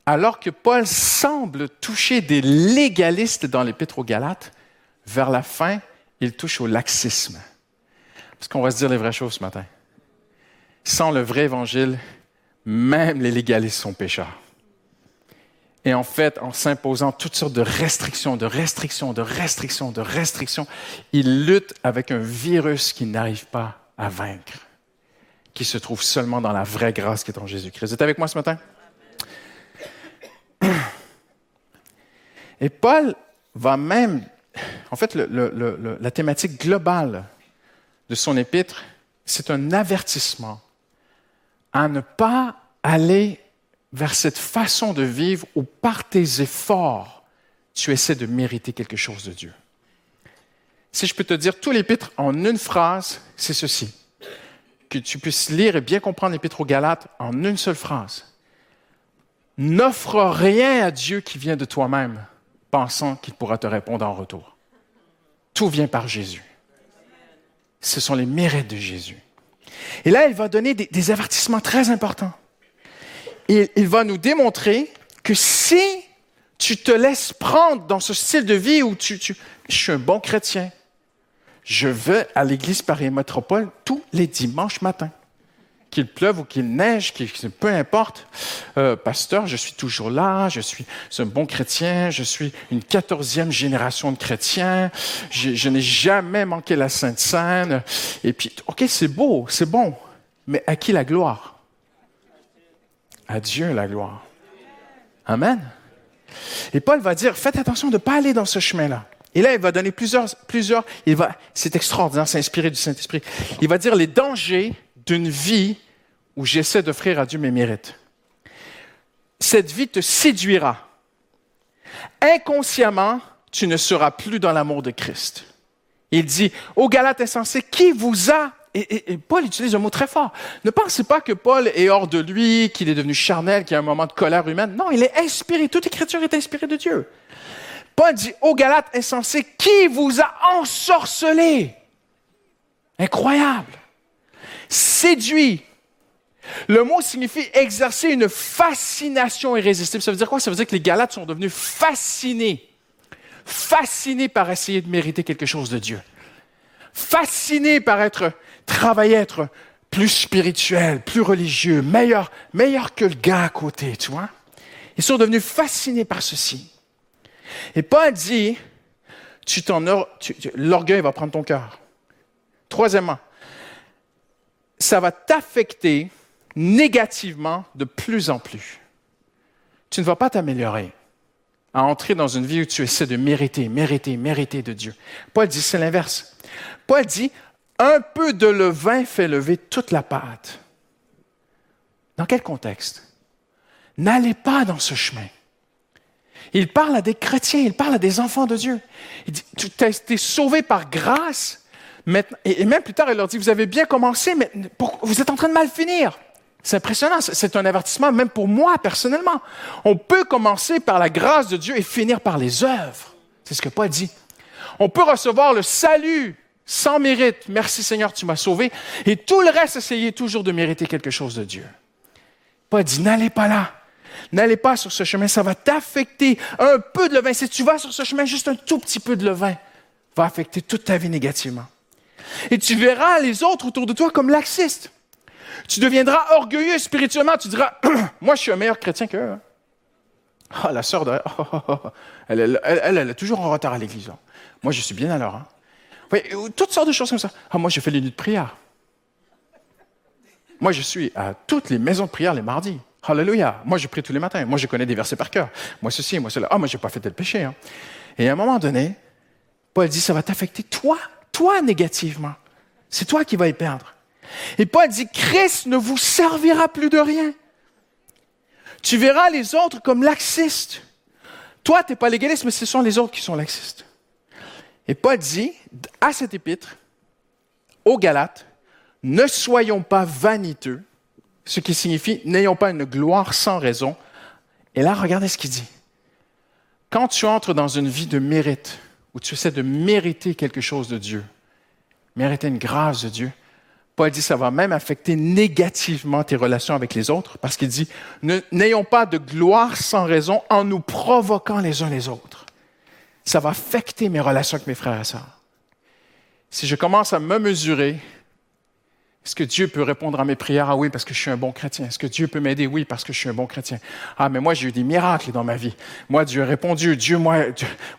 alors que Paul semble toucher des légalistes dans l'Épître aux Galates, vers la fin, il touche au laxisme. Parce qu'on va se dire les vraies choses ce matin. Sans le vrai évangile, même les légalistes sont pécheurs. Et en fait, en s'imposant toutes sortes de restrictions, de restrictions, de restrictions, de restrictions, ils luttent avec un virus qu'ils n'arrivent pas à vaincre, qui se trouve seulement dans la vraie grâce qui est en Jésus-Christ. Vous êtes avec moi ce matin? Et Paul va même, en fait, la thématique globale de son épître, c'est un avertissement à ne pas aller vers cette façon de vivre où par tes efforts, tu essaies de mériter quelque chose de Dieu. Si je peux te dire tout l'épître en une phrase, c'est ceci. Que tu puisses lire et bien comprendre l'épître aux Galates en une seule phrase. N'offre rien à Dieu qui vient de toi-même, pensant qu'il pourra te répondre en retour. Tout vient par Jésus. Ce sont les mérites de Jésus. Et là, il va donner des, avertissements très importants. Il va nous démontrer que si tu te laisses prendre dans ce style de vie où tu, tu je suis un bon chrétien, je vais à l'église Paris Métropole tous les dimanches matins qu'il pleuve ou qu'il neige, peu importe, euh, pasteur, je suis toujours là, je suis un bon chrétien, je suis une quatorzième génération de chrétiens, je, n'ai jamais manqué la Sainte Seine. Et puis, OK, c'est beau, c'est bon, mais à qui la gloire? À Dieu la gloire. Amen. Et Paul va dire, faites attention de ne pas aller dans ce chemin-là. Et là, il va donner plusieurs, plusieurs, il va, c'est extraordinaire, c'est inspiré du Saint-Esprit. Il va dire les dangers d'une vie où j'essaie d'offrir à Dieu mes mérites. Cette vie te séduira. Inconsciemment, tu ne seras plus dans l'amour de Christ. Il dit, ô Galates insensé, qui vous a et, Paul utilise un mot très fort. Ne pensez pas que Paul est hors de lui, qu'il est devenu charnel, qu'il y a un moment de colère humaine. Non, il est inspiré. Toute écriture est inspirée de Dieu. Paul dit, ô Galates insensé, qui vous a ensorcelé? Incroyable séduit. Le mot signifie exercer une fascination irrésistible. Ça veut dire quoi? Ça veut dire que les Galates sont devenus fascinés. Fascinés par essayer de mériter quelque chose de Dieu. Fascinés par être, travailler, être plus spirituel, plus religieux, meilleur, meilleur que le gars à côté, tu vois? Ils sont devenus fascinés par ceci. Et Paul dit, tu l'orgueil va prendre ton cœur. Troisièmement, ça va t'affecter négativement de plus en plus. Tu ne vas pas t'améliorer à entrer dans une vie où tu essaies de mériter, mériter, mériter de Dieu. Paul dit, c'est l'inverse. Paul dit, un peu de levain fait lever toute la pâte. Dans quel contexte? N'allez pas dans ce chemin. Il parle à des chrétiens, il parle à des enfants de Dieu. Il dit, tu as été sauvé par grâce, et même plus tard, il leur dit, vous avez bien commencé, mais vous êtes en train de mal finir. C'est impressionnant, c'est un avertissement même pour moi personnellement. On peut commencer par la grâce de Dieu et finir par les œuvres. C'est ce que Paul dit. On peut recevoir le salut sans mérite. Merci Seigneur, tu m'as sauvé. Et tout le reste, essayer toujours de mériter quelque chose de Dieu. Paul dit, n'allez pas là. N'allez pas sur ce chemin, ça va t'affecter. Un peu de levain, si tu vas sur ce chemin, juste un tout petit peu de levain va affecter toute ta vie négativement. Et tu verras les autres autour de toi comme laxistes. Tu deviendras orgueilleux spirituellement. Tu diras, moi, je suis un meilleur chrétien qu'eux. Hein. Ah, la sœur de... elle, elle, elle, est toujours en retard à l'église. Hein. Moi, je suis bien à l'heure. Hein. toutes sortes de choses comme ça. Ah, moi, je fais les nuits de prière. Moi, je suis à toutes les maisons de prière les mardis. Alléluia. Moi, je prie tous les matins. Moi, je connais des versets par cœur. Moi, ceci, moi, cela. Ah, moi, je n'ai pas fait tel péché. Et à un moment donné, Paul dit, ça va t'affecter toi toi négativement. C'est toi qui vas y perdre. Et Paul dit, Christ ne vous servira plus de rien. Tu verras les autres comme laxistes. Toi, tu n'es pas légaliste, mais ce sont les autres qui sont laxistes. Et Paul dit, à cet épître, aux Galates, ne soyons pas vaniteux, ce qui signifie n'ayons pas une gloire sans raison. Et là, regardez ce qu'il dit. Quand tu entres dans une vie de mérite, où tu essaies de mériter quelque chose de Dieu, mériter une grâce de Dieu, Paul dit ça va même affecter négativement tes relations avec les autres parce qu'il dit n'ayons pas de gloire sans raison en nous provoquant les uns les autres. Ça va affecter mes relations avec mes frères et sœurs. Si je commence à me mesurer est-ce que Dieu peut répondre à mes prières? Ah oui, parce que je suis un bon chrétien. Est-ce que Dieu peut m'aider? Oui, parce que je suis un bon chrétien. Ah, mais moi, j'ai eu des miracles dans ma vie. Moi, Dieu a répondu. Dieu, moi,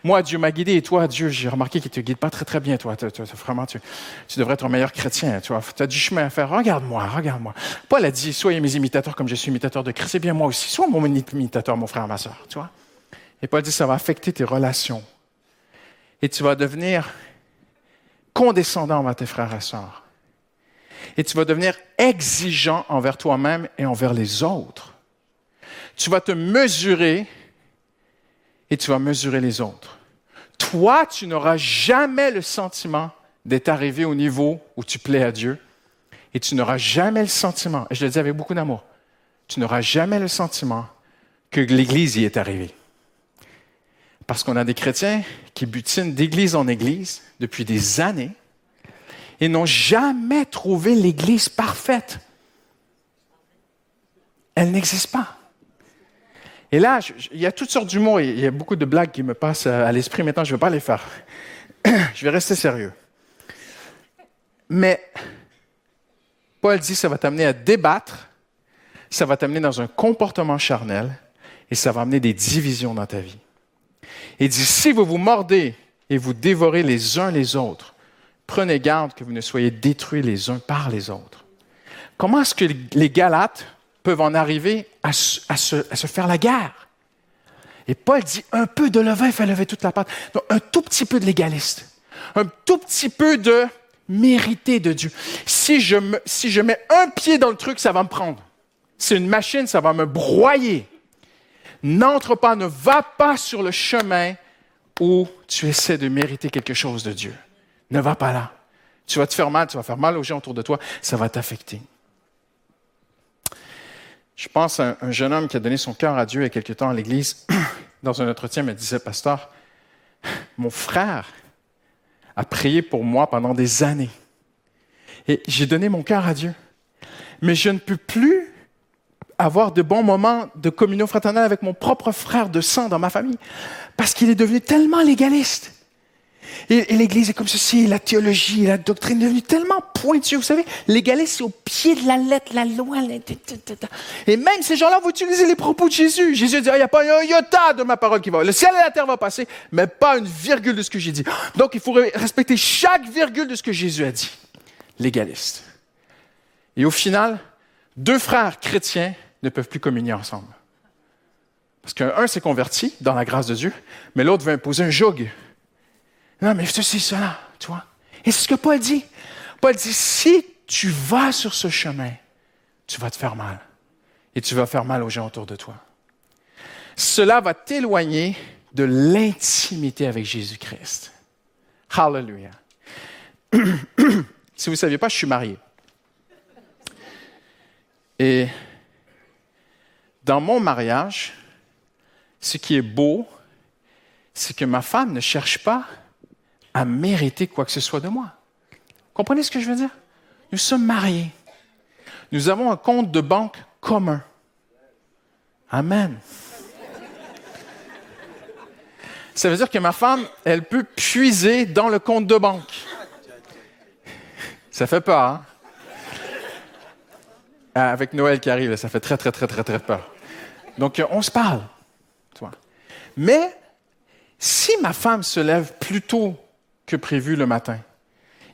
moi, Dieu m'a guidé. Et toi, Dieu, j'ai remarqué qu'il te guide pas très, très bien, toi. vraiment, tu, tu, devrais être un meilleur chrétien. Tu as du chemin à faire. Regarde-moi, regarde-moi. Paul a dit, soyez mes imitateurs comme je suis imitateur de Christ. C'est bien moi aussi. Sois mon imitateur, mon frère, ma soeur. Tu vois? Et Paul dit, ça va affecter tes relations. Et tu vas devenir condescendant envers tes frères et sœurs et tu vas devenir exigeant envers toi-même et envers les autres. Tu vas te mesurer et tu vas mesurer les autres. Toi, tu n'auras jamais le sentiment d'être arrivé au niveau où tu plais à Dieu et tu n'auras jamais le sentiment, et je le dis avec beaucoup d'amour, tu n'auras jamais le sentiment que l'Église y est arrivée. Parce qu'on a des chrétiens qui butinent d'église en église depuis des années et n'ont jamais trouvé l'Église parfaite. Elle n'existe pas. Et là, il y a toutes sortes d'humour, il y a beaucoup de blagues qui me passent à l'esprit. Maintenant, je ne vais pas les faire. je vais rester sérieux. Mais Paul dit, ça va t'amener à débattre, ça va t'amener dans un comportement charnel et ça va amener des divisions dans ta vie. Il dit, si vous vous mordez et vous dévorez les uns les autres, prenez garde que vous ne soyez détruits les uns par les autres. Comment est-ce que les Galates peuvent en arriver à se, faire la guerre? Et Paul dit, un peu de levain fait lever toute la pâte. Donc, un tout petit peu de légaliste. Un tout petit peu de mérité de Dieu. Si je, si je mets un pied dans le truc, ça va me prendre. C'est une machine, ça va me broyer. N'entre pas, ne va pas sur le chemin où tu essaies de mériter quelque chose de Dieu. Ne va pas là. Tu vas te faire mal, tu vas faire mal aux gens autour de toi, ça va t'affecter. Je pense à un jeune homme qui a donné son cœur à Dieu il y a quelque temps à l'église. Dans un entretien, il me disait, Pasteur, mon frère a prié pour moi pendant des années. Et j'ai donné mon cœur à Dieu. Mais je ne peux plus avoir de bons moments de communion fraternelle avec mon propre frère de sang dans ma famille, parce qu'il est devenu tellement légaliste. Et, l'Église est comme ceci, la théologie, la doctrine est devenue tellement pointue. Vous savez, légaliste, c'est au pied de la lettre, la loi. Et même ces gens-là vont utiliser les propos de Jésus. Jésus dit, il n'y a pas un iota de ma parole qui va. Le ciel et la terre vont passer, mais pas une virgule de ce que j'ai dit. Donc, il faut respecter chaque virgule de ce que Jésus a dit. Légaliste. Et au final, deux frères chrétiens ne peuvent plus communier ensemble. Parce qu'un s'est converti dans la grâce de Dieu, mais l'autre veut imposer un joug. Non, mais ceci, cela, tu vois. Et c'est ce que Paul dit. Paul dit, si tu vas sur ce chemin, tu vas te faire mal. Et tu vas faire mal aux gens autour de toi. Cela va t'éloigner de l'intimité avec Jésus-Christ. Hallelujah. si vous ne saviez pas, je suis marié. Et dans mon mariage, ce qui est beau, c'est que ma femme ne cherche pas à mériter quoi que ce soit de moi. Comprenez ce que je veux dire? Nous sommes mariés. Nous avons un compte de banque commun. Amen. Ça veut dire que ma femme, elle peut puiser dans le compte de banque. Ça fait peur, hein? Avec Noël qui arrive, ça fait très, très, très, très, très peur. Donc, on se parle. Mais si ma femme se lève plus tôt que prévu le matin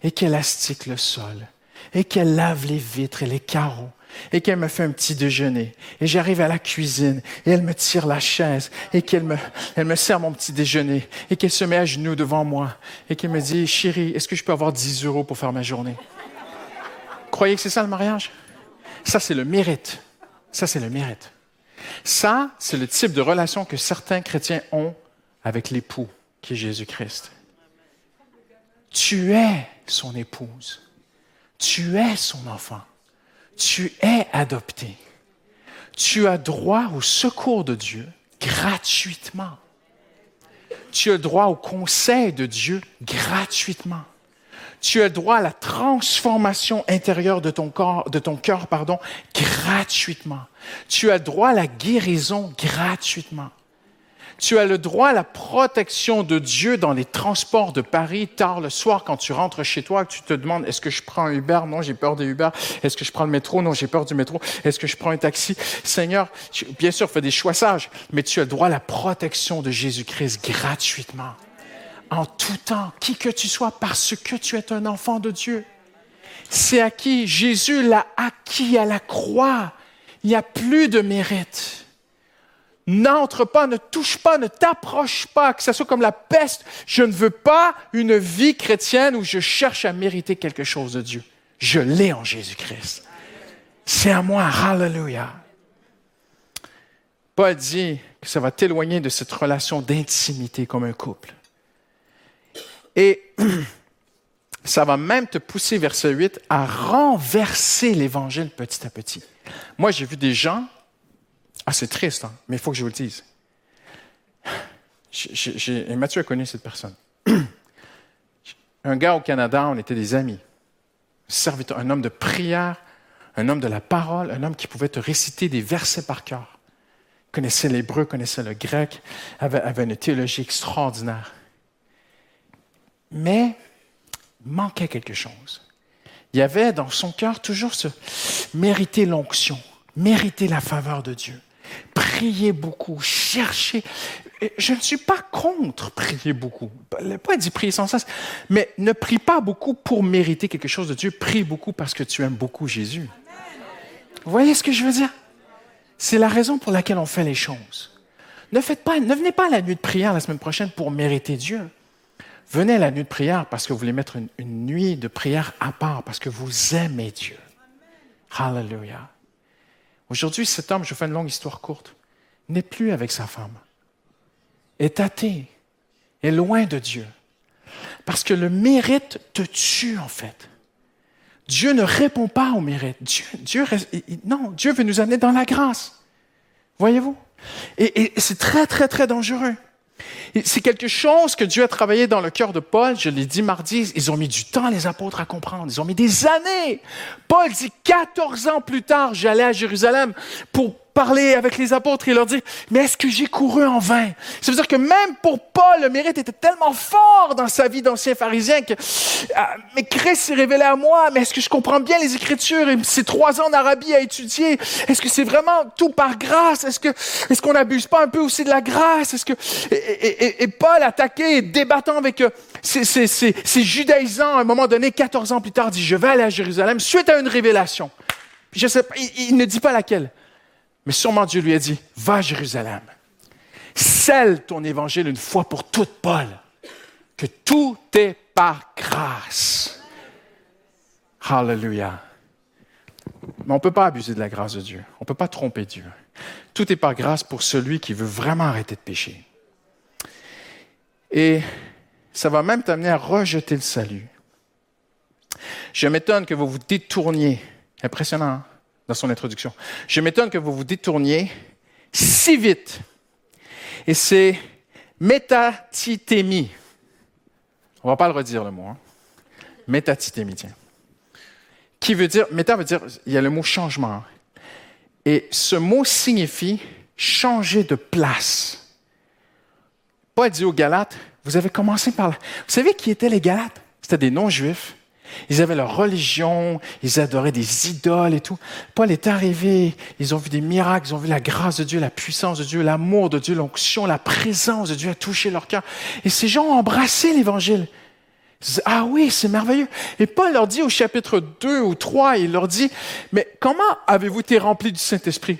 et qu'elle astique le sol et qu'elle lave les vitres et les carreaux et qu'elle me fait un petit déjeuner et j'arrive à la cuisine et elle me tire la chaise et qu'elle me, elle me sert mon petit déjeuner et qu'elle se met à genoux devant moi et qu'elle me dit, chérie, est-ce que je peux avoir 10 euros pour faire ma journée? Croyez que c'est ça le mariage? Ça, c'est le mérite. Ça, c'est le mérite. Ça, c'est le type de relation que certains chrétiens ont avec l'époux, qui est Jésus-Christ. Tu es son épouse. Tu es son enfant. Tu es adopté. Tu as droit au secours de Dieu gratuitement. Tu as droit au conseil de Dieu gratuitement tu as droit à la transformation intérieure de ton cœur, gratuitement. Tu as droit à la guérison gratuitement. Tu as le droit à la protection de Dieu dans les transports de Paris tard le soir quand tu rentres chez toi, que tu te demandes est-ce que je prends un Uber? Non, j'ai peur des Uber. Est-ce que je prends le métro? Non, j'ai peur du métro. Est-ce que je prends un taxi? Seigneur, bien sûr, fais des choix sages, mais tu as le droit à la protection de Jésus-Christ gratuitement en tout temps, qui que tu sois, parce que tu es un enfant de Dieu. C'est acquis. Jésus l'a acquis à la croix. Il n'y a plus de mérite. N'entre pas, ne touche pas, ne t'approche pas, que ce soit comme la peste. Je ne veux pas une vie chrétienne où je cherche à mériter quelque chose de Dieu. Je l'ai en Jésus-Christ. C'est à moi. Hallelujah. Paul dit que ça va t'éloigner de cette relation d'intimité comme un couple. Et ça va même te pousser, verset 8, à renverser l'Évangile petit à petit. Moi, j'ai vu des gens, ah c'est triste, hein, mais il faut que je vous le dise. Mathieu a connu cette personne. Un gars au Canada, on était des amis. Serviteur, un homme de prière, un homme de la parole, un homme qui pouvait te réciter des versets par cœur. Connaissait l'hébreu, connaissait le grec, avait, avait une théologie extraordinaire. Mais manquait quelque chose. Il y avait dans son cœur toujours ce mériter l'onction, mériter la faveur de Dieu, prier beaucoup, chercher. Je ne suis pas contre prier beaucoup. Pas dit prier sans cesse, mais ne prie pas beaucoup pour mériter quelque chose de Dieu. Prie beaucoup parce que tu aimes beaucoup Jésus. Voyez ce que je veux dire? C'est la raison pour laquelle on fait les choses. Ne venez pas à la nuit de prière la semaine prochaine pour mériter Dieu. Venez à la nuit de prière parce que vous voulez mettre une, nuit de prière à part, parce que vous aimez Dieu. Hallelujah. Aujourd'hui, cet homme, je fais une longue histoire courte, n'est plus avec sa femme, est athée, est loin de Dieu. Parce que le mérite te tue, en fait. Dieu ne répond pas au mérite. Dieu, Dieu, non, Dieu veut nous amener dans la grâce. Voyez-vous? et c'est très, très, très dangereux. C'est quelque chose que Dieu a travaillé dans le cœur de Paul. Je l'ai dit mardi, ils ont mis du temps, les apôtres, à comprendre. Ils ont mis des années. Paul dit 14 ans plus tard, j'allais à Jérusalem pour parler avec les apôtres et leur dire, mais est-ce que j'ai couru en vain? Ça veut dire que même pour Paul, le mérite était tellement fort dans sa vie d'ancien pharisien que, ah, mais Christ s'est révélé à moi, mais est-ce que je comprends bien les Écritures et ces trois ans d'Arabie à étudier? Est-ce que c'est vraiment tout par grâce? Est-ce que, est-ce qu'on n'abuse pas un peu aussi de la grâce? Est-ce que, et, Paul attaqué et débattant avec ces, ces, ces, ces judaïsants à un moment donné, 14 ans plus tard, dit, je vais aller à Jérusalem suite à une révélation. Je sais pas, il ne dit pas laquelle. Mais sûrement Dieu lui a dit, va à Jérusalem, scelle ton évangile une fois pour toutes, Paul, que tout est par grâce. Hallelujah. Mais on ne peut pas abuser de la grâce de Dieu. On ne peut pas tromper Dieu. Tout est par grâce pour celui qui veut vraiment arrêter de pécher. Et ça va même t'amener à rejeter le salut. Je m'étonne que vous vous détourniez. Impressionnant. Hein? Dans son introduction. Je m'étonne que vous vous détourniez si vite. Et c'est métatithémie. On va pas le redire le mot. Hein? Métatithémie, tiens. Qui veut dire, méta veut dire, il y a le mot changement. Et ce mot signifie changer de place. Paul dit aux Galates, vous avez commencé par là. Vous savez qui étaient les Galates? C'était des non-juifs ils avaient leur religion, ils adoraient des idoles et tout. Paul est arrivé, ils ont vu des miracles, ils ont vu la grâce de Dieu, la puissance de Dieu, l'amour de Dieu, l'onction, la présence de Dieu a touché leur cœur. Et ces gens ont embrassé l'Évangile. ah oui, c'est merveilleux. Et Paul leur dit au chapitre 2 ou 3, il leur dit, mais comment avez-vous été remplis du Saint-Esprit?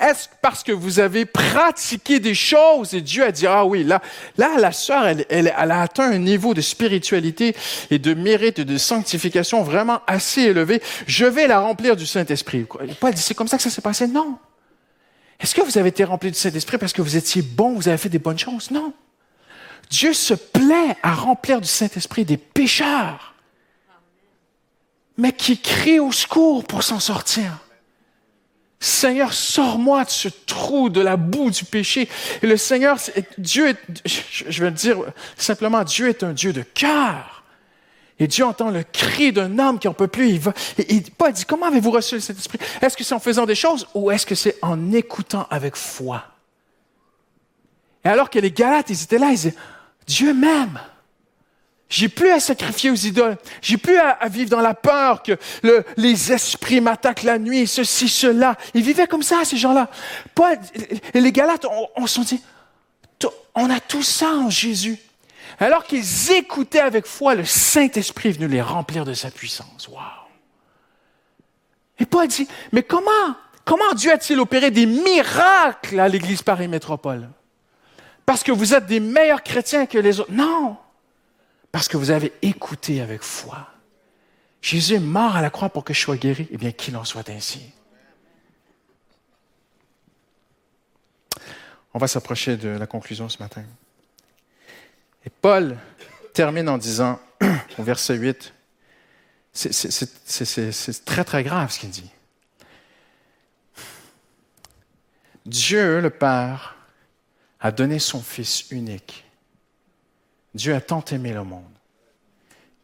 Est-ce parce que vous avez pratiqué des choses et Dieu a dit, ah oui, là, là, la sœur, elle, elle, a atteint un niveau de spiritualité et de mérite et de sanctification vraiment assez élevé. Je vais la remplir du Saint-Esprit. Paul dit, c'est comme ça que ça s'est passé? Non. Est-ce que vous avez été rempli du Saint-Esprit parce que vous étiez bon, vous avez fait des bonnes choses? Non. Dieu se plaît à remplir du Saint-Esprit des pécheurs, mais qui crient au secours pour s'en sortir. Seigneur, sors-moi de ce trou, de la boue du péché. Et le Seigneur, Dieu est, je vais le dire simplement, Dieu est un Dieu de cœur. Et Dieu entend le cri d'un homme qui en peut plus. Il va, et, Paul dit, comment avez-vous reçu cet esprit? Est-ce que c'est en faisant des choses ou est-ce que c'est en écoutant avec foi? Et alors que les Galates, ils étaient là, ils disaient, Dieu m'aime. J'ai plus à sacrifier aux idoles. J'ai plus à, vivre dans la peur que les esprits m'attaquent la nuit, ceci, cela. Ils vivaient comme ça, ces gens-là. Et les Galates, on, on se dit, on a tout ça en Jésus. Alors qu'ils écoutaient avec foi, le Saint-Esprit venu les remplir de sa puissance. Wow. Et Paul dit, mais comment, comment Dieu a-t-il opéré des miracles à l'Église Paris Métropole? Parce que vous êtes des meilleurs chrétiens que les autres. Non. Parce que vous avez écouté avec foi. Jésus est mort à la croix pour que je sois guéri. Eh bien, qu'il en soit ainsi. On va s'approcher de la conclusion ce matin. Et Paul termine en disant, au verset 8, c'est très très grave ce qu'il dit. Dieu le Père a donné son Fils unique. Dieu a tant aimé le monde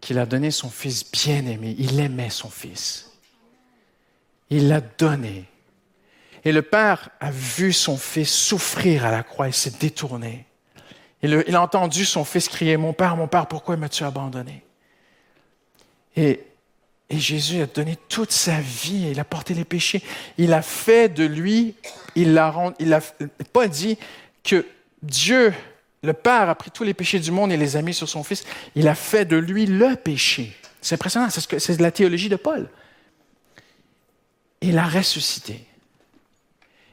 qu'il a donné son Fils bien-aimé. Il aimait son Fils. Il l'a donné. Et le Père a vu son Fils souffrir à la croix et s'est détourné. Il, a entendu son Fils crier, Mon Père, mon Père, pourquoi m'as-tu abandonné? Et et Jésus a donné toute sa vie, il a porté les péchés. Il a fait de lui, il l'a il a pas dit que Dieu, le Père, a pris tous les péchés du monde et les a mis sur son Fils. Il a fait de lui le péché. C'est impressionnant, c'est la théologie de Paul. Il a ressuscité.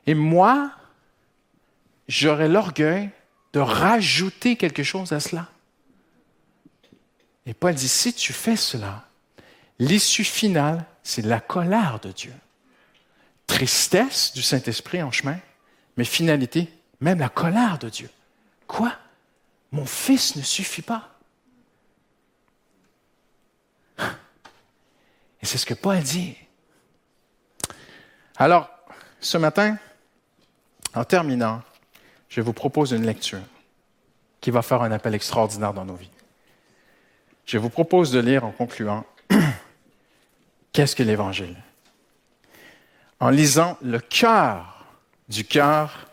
Et moi, j'aurais l'orgueil de rajouter quelque chose à cela. Et Paul dit, si tu fais cela, L'issue finale, c'est la colère de Dieu. Tristesse du Saint-Esprit en chemin, mais finalité, même la colère de Dieu. Quoi? Mon fils ne suffit pas. Et c'est ce que Paul dit. Alors, ce matin, en terminant, je vous propose une lecture qui va faire un appel extraordinaire dans nos vies. Je vous propose de lire en concluant Qu'est-ce que l'Évangile? En lisant le cœur du cœur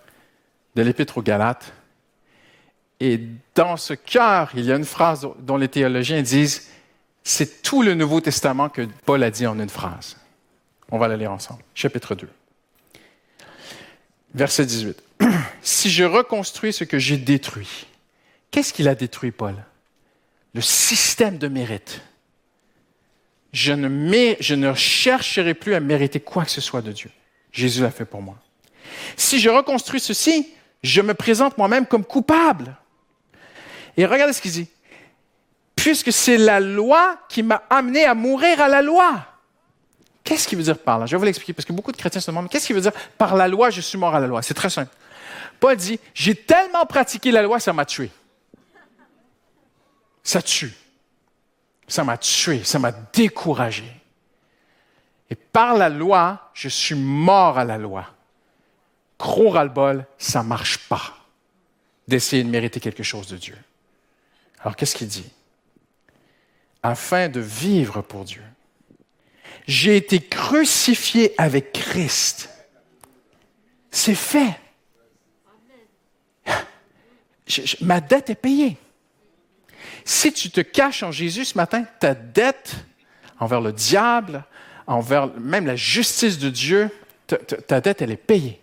de l'Épître aux Galates, et dans ce cœur, il y a une phrase dont les théologiens disent, c'est tout le Nouveau Testament que Paul a dit en une phrase. On va la lire ensemble. Chapitre 2. Verset 18. si je reconstruis ce que j'ai détruit, qu'est-ce qu'il a détruit, Paul? Le système de mérite je ne, je ne chercherai plus à mériter quoi que ce soit de Dieu. Jésus l'a fait pour moi. Si je reconstruis ceci, je me présente moi-même comme coupable. Et regardez ce qu'il dit. Puisque c'est la loi qui m'a amené à mourir à la loi. Qu'est-ce qu'il veut dire par là? Je vais vous l'expliquer parce que beaucoup de chrétiens se demandent, qu'est-ce qu'il veut dire par la loi, je suis mort à la loi? C'est très simple. Paul dit, j'ai tellement pratiqué la loi, ça m'a tué. Ça tue ça m'a tué, ça m'a découragé. Et par la loi, je suis mort à la loi. Gros ras-le-bol, ça marche pas d'essayer de mériter quelque chose de Dieu. Alors qu'est-ce qu'il dit? Afin de vivre pour Dieu. J'ai été crucifié avec Christ. C'est fait. ma dette est payée. Si tu te caches en Jésus ce matin, ta dette envers le diable, envers même la justice de Dieu, ta, dette, elle est payée.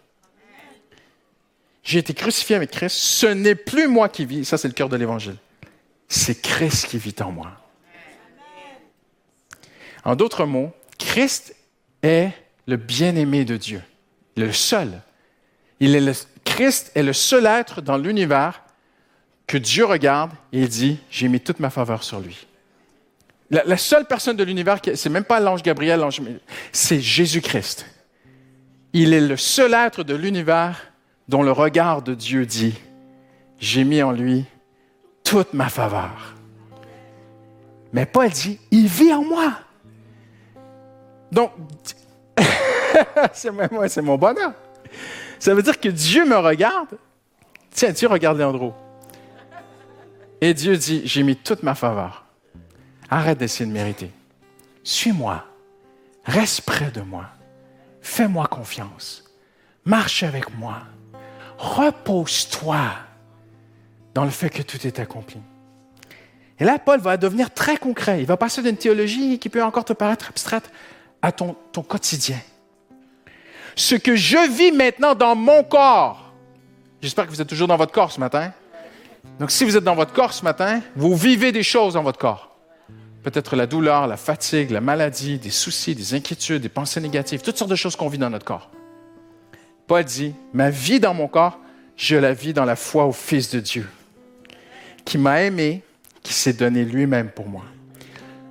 J'ai été crucifié avec Christ. Ce n'est plus moi qui vis. Ça, c'est le cœur de l'Évangile. C'est Christ qui vit en moi. En d'autres mots, Christ est le bien-aimé de Dieu, le seul. Il est le, Christ est le seul être dans l'univers que Dieu regarde et il dit, j'ai mis toute ma faveur sur lui. La, seule personne de l'univers, c'est même pas l'ange Gabriel, c'est Jésus-Christ. Il est le seul être de l'univers dont le regard de Dieu dit, j'ai mis en lui toute ma faveur. Mais Paul dit, il vit en moi. Donc, c'est mon bonheur. Ça veut dire que Dieu me regarde. Tiens, Dieu regarde Léandro. Et Dieu dit, j'ai mis toute ma faveur. Arrête d'essayer de mériter. Suis-moi. Reste près de moi. Fais-moi confiance. Marche avec moi. Repose-toi dans le fait que tout est accompli. Et là, Paul va devenir très concret. Il va passer d'une théologie qui peut encore te paraître abstraite à ton, quotidien. Ce que je vis maintenant dans mon corps, j'espère que vous êtes toujours dans votre corps ce matin, donc, si vous êtes dans votre corps ce matin, vous vivez des choses dans votre corps. Peut-être la douleur, la fatigue, la maladie, des soucis, des inquiétudes, des pensées négatives, toutes sortes de choses qu'on vit dans notre corps. Paul dit, ma vie dans mon corps, je la vis dans la foi au Fils de Dieu, qui m'a aimé, qui s'est donné lui-même pour moi.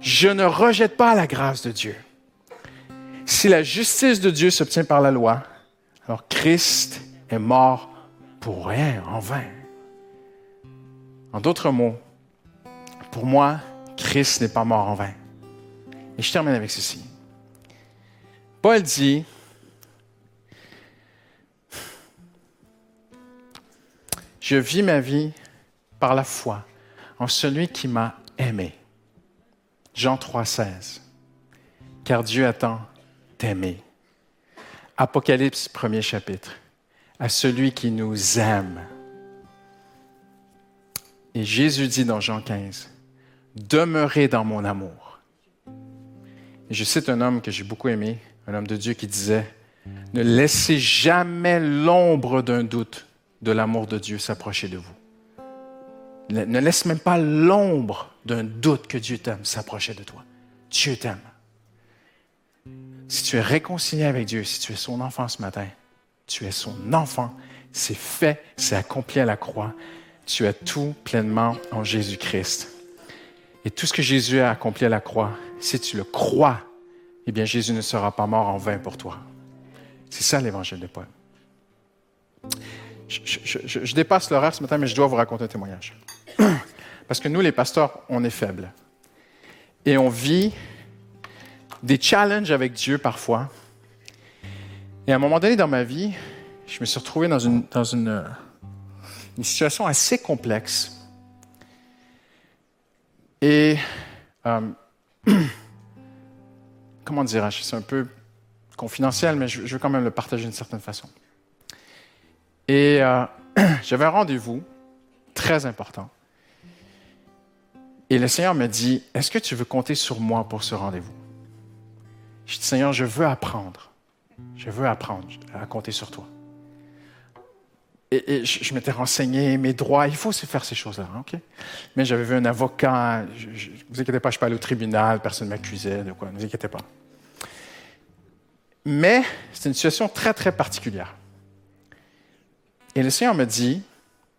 Je ne rejette pas la grâce de Dieu. Si la justice de Dieu s'obtient par la loi, alors Christ est mort pour rien, en vain. En d'autres mots, pour moi, Christ n'est pas mort en vain. Et je termine avec ceci. Paul dit, je vis ma vie par la foi en celui qui m'a aimé. Jean 3,16. Car Dieu attend d'aimer. Apocalypse, premier chapitre. À celui qui nous aime. Et Jésus dit dans Jean 15, Demeurez dans mon amour. Et je cite un homme que j'ai beaucoup aimé, un homme de Dieu qui disait, Ne laissez jamais l'ombre d'un doute de l'amour de Dieu s'approcher de vous. Ne laisse même pas l'ombre d'un doute que Dieu t'aime s'approcher de toi. Dieu t'aime. Si tu es réconcilié avec Dieu, si tu es son enfant ce matin, tu es son enfant. C'est fait, c'est accompli à la croix. Tu as tout pleinement en Jésus-Christ. Et tout ce que Jésus a accompli à la croix, si tu le crois, eh bien Jésus ne sera pas mort en vain pour toi. C'est ça l'évangile de Paul. Je, dépasse l'horaire ce matin, mais je dois vous raconter un témoignage. Parce que nous, les pasteurs, on est faibles. Et on vit des challenges avec Dieu parfois. Et à un moment donné dans ma vie, je me suis retrouvé dans une, situation assez complexe. Et euh, comment dirais-je, c'est un peu confidentiel, mais je, veux quand même le partager d'une certaine façon. Et euh, j'avais un rendez-vous très important. Et le Seigneur me dit, est-ce que tu veux compter sur moi pour ce rendez-vous? Je dis, Seigneur, je veux apprendre. Je veux apprendre à compter sur toi. Et, je, m'étais renseigné, mes droits, il faut se faire ces choses-là, hein, OK? Mais j'avais vu un avocat, ne vous inquiétez pas, je ne suis pas allé au tribunal, personne ne m'accusait de quoi, ne vous inquiétez pas. Mais c'est une situation très, très particulière. Et le Seigneur me dit,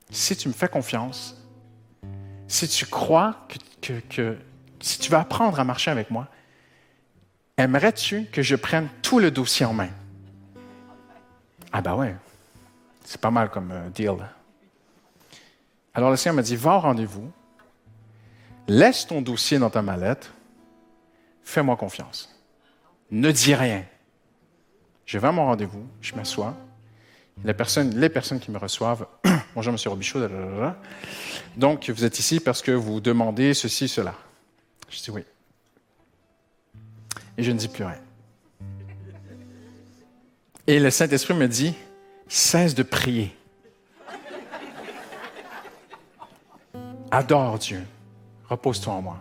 si tu me fais confiance, si tu crois que, si tu veux apprendre à marcher avec moi, aimerais-tu que je prenne tout le dossier en main? Ah ben ouais, c'est pas mal comme euh, deal. Alors le Seigneur m'a dit, va au rendez-vous, laisse ton dossier dans ta mallette, fais-moi confiance. Ne dis rien. Je vais à mon rendez-vous, je m'assois. Les personnes qui me reçoivent, bonjour Monsieur Robichaud, donc, vous êtes ici parce que vous demandez ceci, cela. Je dis oui. Et je ne dis plus rien. Et le Saint-Esprit me dit, cesse de prier. Adore Dieu. Repose-toi en moi.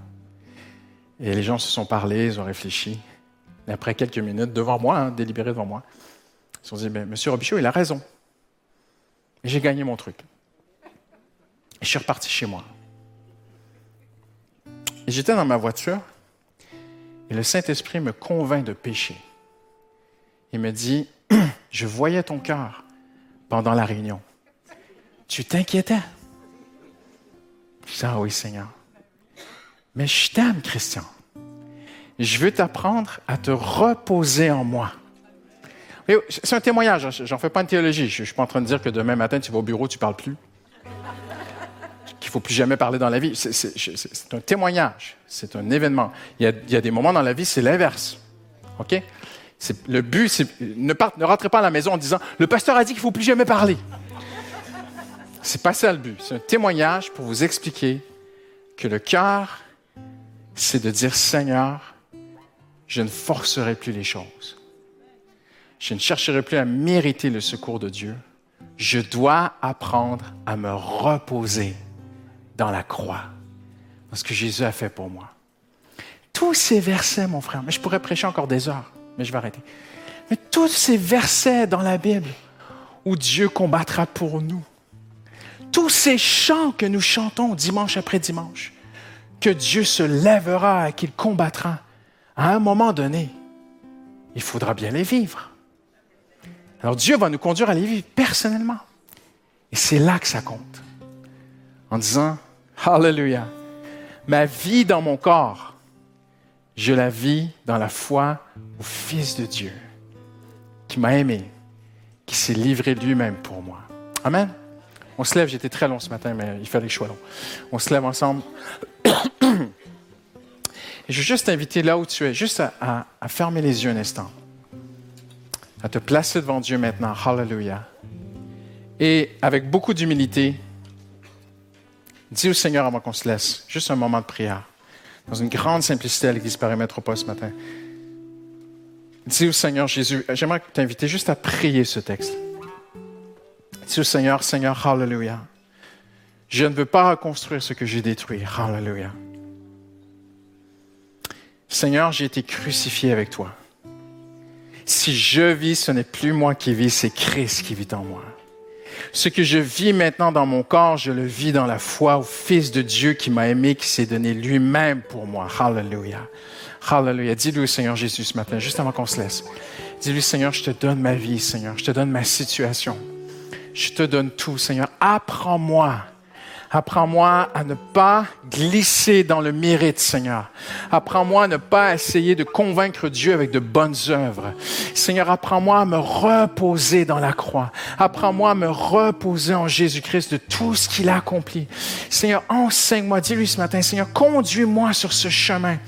Et les gens se sont parlé, ils ont réfléchi. Et après quelques minutes, devant moi, hein, délibéré devant moi, ils se sont dit, Monsieur Robichaud, il a raison. J'ai gagné mon truc. Et je suis reparti chez moi. Et j'étais dans ma voiture et le Saint-Esprit me convainc de pécher. Il me dit, je voyais ton cœur pendant la réunion. Tu t'inquiétais? Je dis, ah oui Seigneur. Mais je t'aime, Christian. Je veux t'apprendre à te reposer en moi. C'est un témoignage, j'en fais pas une théologie. Je ne suis pas en train de dire que demain matin, tu vas au bureau, tu parles plus qu'il faut plus jamais parler dans la vie. C'est un témoignage, c'est un événement. Il y, a, des moments dans la vie, c'est l'inverse. OK? Le but, c'est ne, ne rentrez pas à la maison en disant Le pasteur a dit qu'il faut plus jamais parler. C'est pas ça le but. C'est un témoignage pour vous expliquer que le cœur, c'est de dire Seigneur, je ne forcerai plus les choses. Je ne chercherai plus à mériter le secours de Dieu. Je dois apprendre à me reposer dans la croix, dans ce que Jésus a fait pour moi. Tous ces versets, mon frère, mais je pourrais prêcher encore des heures, mais je vais arrêter. Mais tous ces versets dans la Bible où Dieu combattra pour nous, tous ces chants que nous chantons dimanche après dimanche, que Dieu se lèvera et qu'il combattra, à un moment donné, il faudra bien les vivre. Alors Dieu va nous conduire à les vivre personnellement. Et c'est là que ça compte. En disant, Hallelujah. Ma vie dans mon corps, je la vis dans la foi au Fils de Dieu, qui m'a aimé, qui s'est livré lui-même pour moi. Amen. On se lève, j'étais très long ce matin, mais il fallait que je sois long. On se lève ensemble. Et je veux juste t'inviter là où tu es, juste à, fermer les yeux un instant. À te placer devant Dieu maintenant. Hallelujah. Et avec beaucoup d'humilité, dis au Seigneur avant qu'on se laisse, juste un moment de prière, dans une grande simplicité à l'Église Paris-Métropole ce matin. Dis au Seigneur Jésus, j'aimerais t'inviter juste à prier ce texte. Dis au Seigneur, Seigneur, Hallelujah. Je ne veux pas reconstruire ce que j'ai détruit. Hallelujah. Seigneur, j'ai été crucifié avec toi. Si je vis, ce n'est plus moi qui vis, c'est Christ qui vit en moi. Ce que je vis maintenant dans mon corps, je le vis dans la foi au Fils de Dieu qui m'a aimé, qui s'est donné lui-même pour moi. Hallelujah. Hallelujah. Dis-lui au Seigneur Jésus ce matin, juste avant qu'on se laisse. Dis-lui, Seigneur, je te donne ma vie, Seigneur. Je te donne ma situation. Je te donne tout, Seigneur. Apprends-moi Apprends-moi à ne pas glisser dans le mérite, Seigneur. Apprends-moi à ne pas essayer de convaincre Dieu avec de bonnes œuvres. Seigneur, apprends-moi à me reposer dans la croix. Apprends-moi à me reposer en Jésus-Christ de tout ce qu'il a accompli. Seigneur, enseigne-moi, dis-lui ce matin, Seigneur, conduis-moi sur ce chemin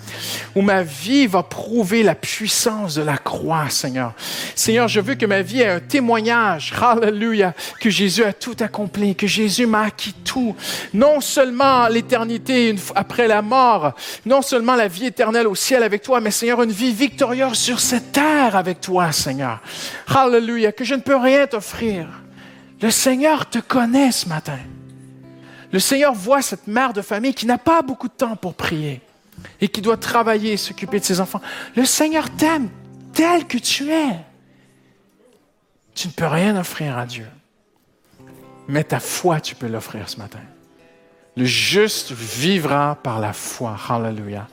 où ma vie va prouver la puissance de la croix, Seigneur. Seigneur, je veux que ma vie ait un témoignage, hallelujah, que Jésus a tout accompli, que Jésus m'a acquis tout, non seulement l'éternité après la mort, non seulement la vie éternelle au ciel avec toi, mais Seigneur, une vie victorieuse sur cette terre avec toi, Seigneur. Hallelujah, que je ne peux rien t'offrir. Le Seigneur te connaît ce matin. Le Seigneur voit cette mère de famille qui n'a pas beaucoup de temps pour prier et qui doit travailler et s'occuper de ses enfants. Le Seigneur t'aime tel que tu es. Tu ne peux rien offrir à Dieu. Mais ta foi, tu peux l'offrir ce matin. Le juste vivra par la foi. Hallelujah.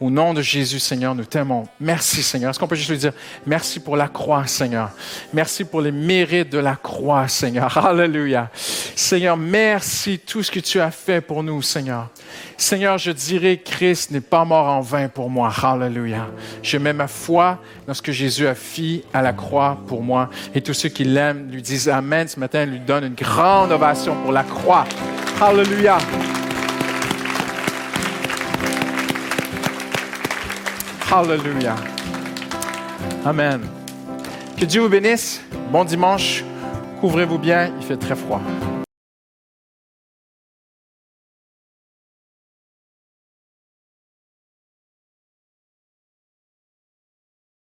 Au nom de Jésus, Seigneur, nous t'aimons. Merci, Seigneur. Est-ce qu'on peut juste lui dire merci pour la croix, Seigneur? Merci pour les mérites de la croix, Seigneur. Hallelujah. Seigneur, merci tout ce que tu as fait pour nous, Seigneur. Seigneur, je dirais, Christ n'est pas mort en vain pour moi. Hallelujah. Je mets ma foi dans ce que Jésus a fait à la croix pour moi. Et tous ceux qui l'aiment lui disent Amen ce matin, lui donnent une grande ovation pour la croix. Hallelujah. Hallelujah. Amen. Que Dieu vous bénisse. Bon dimanche. Couvrez-vous bien, il fait très froid.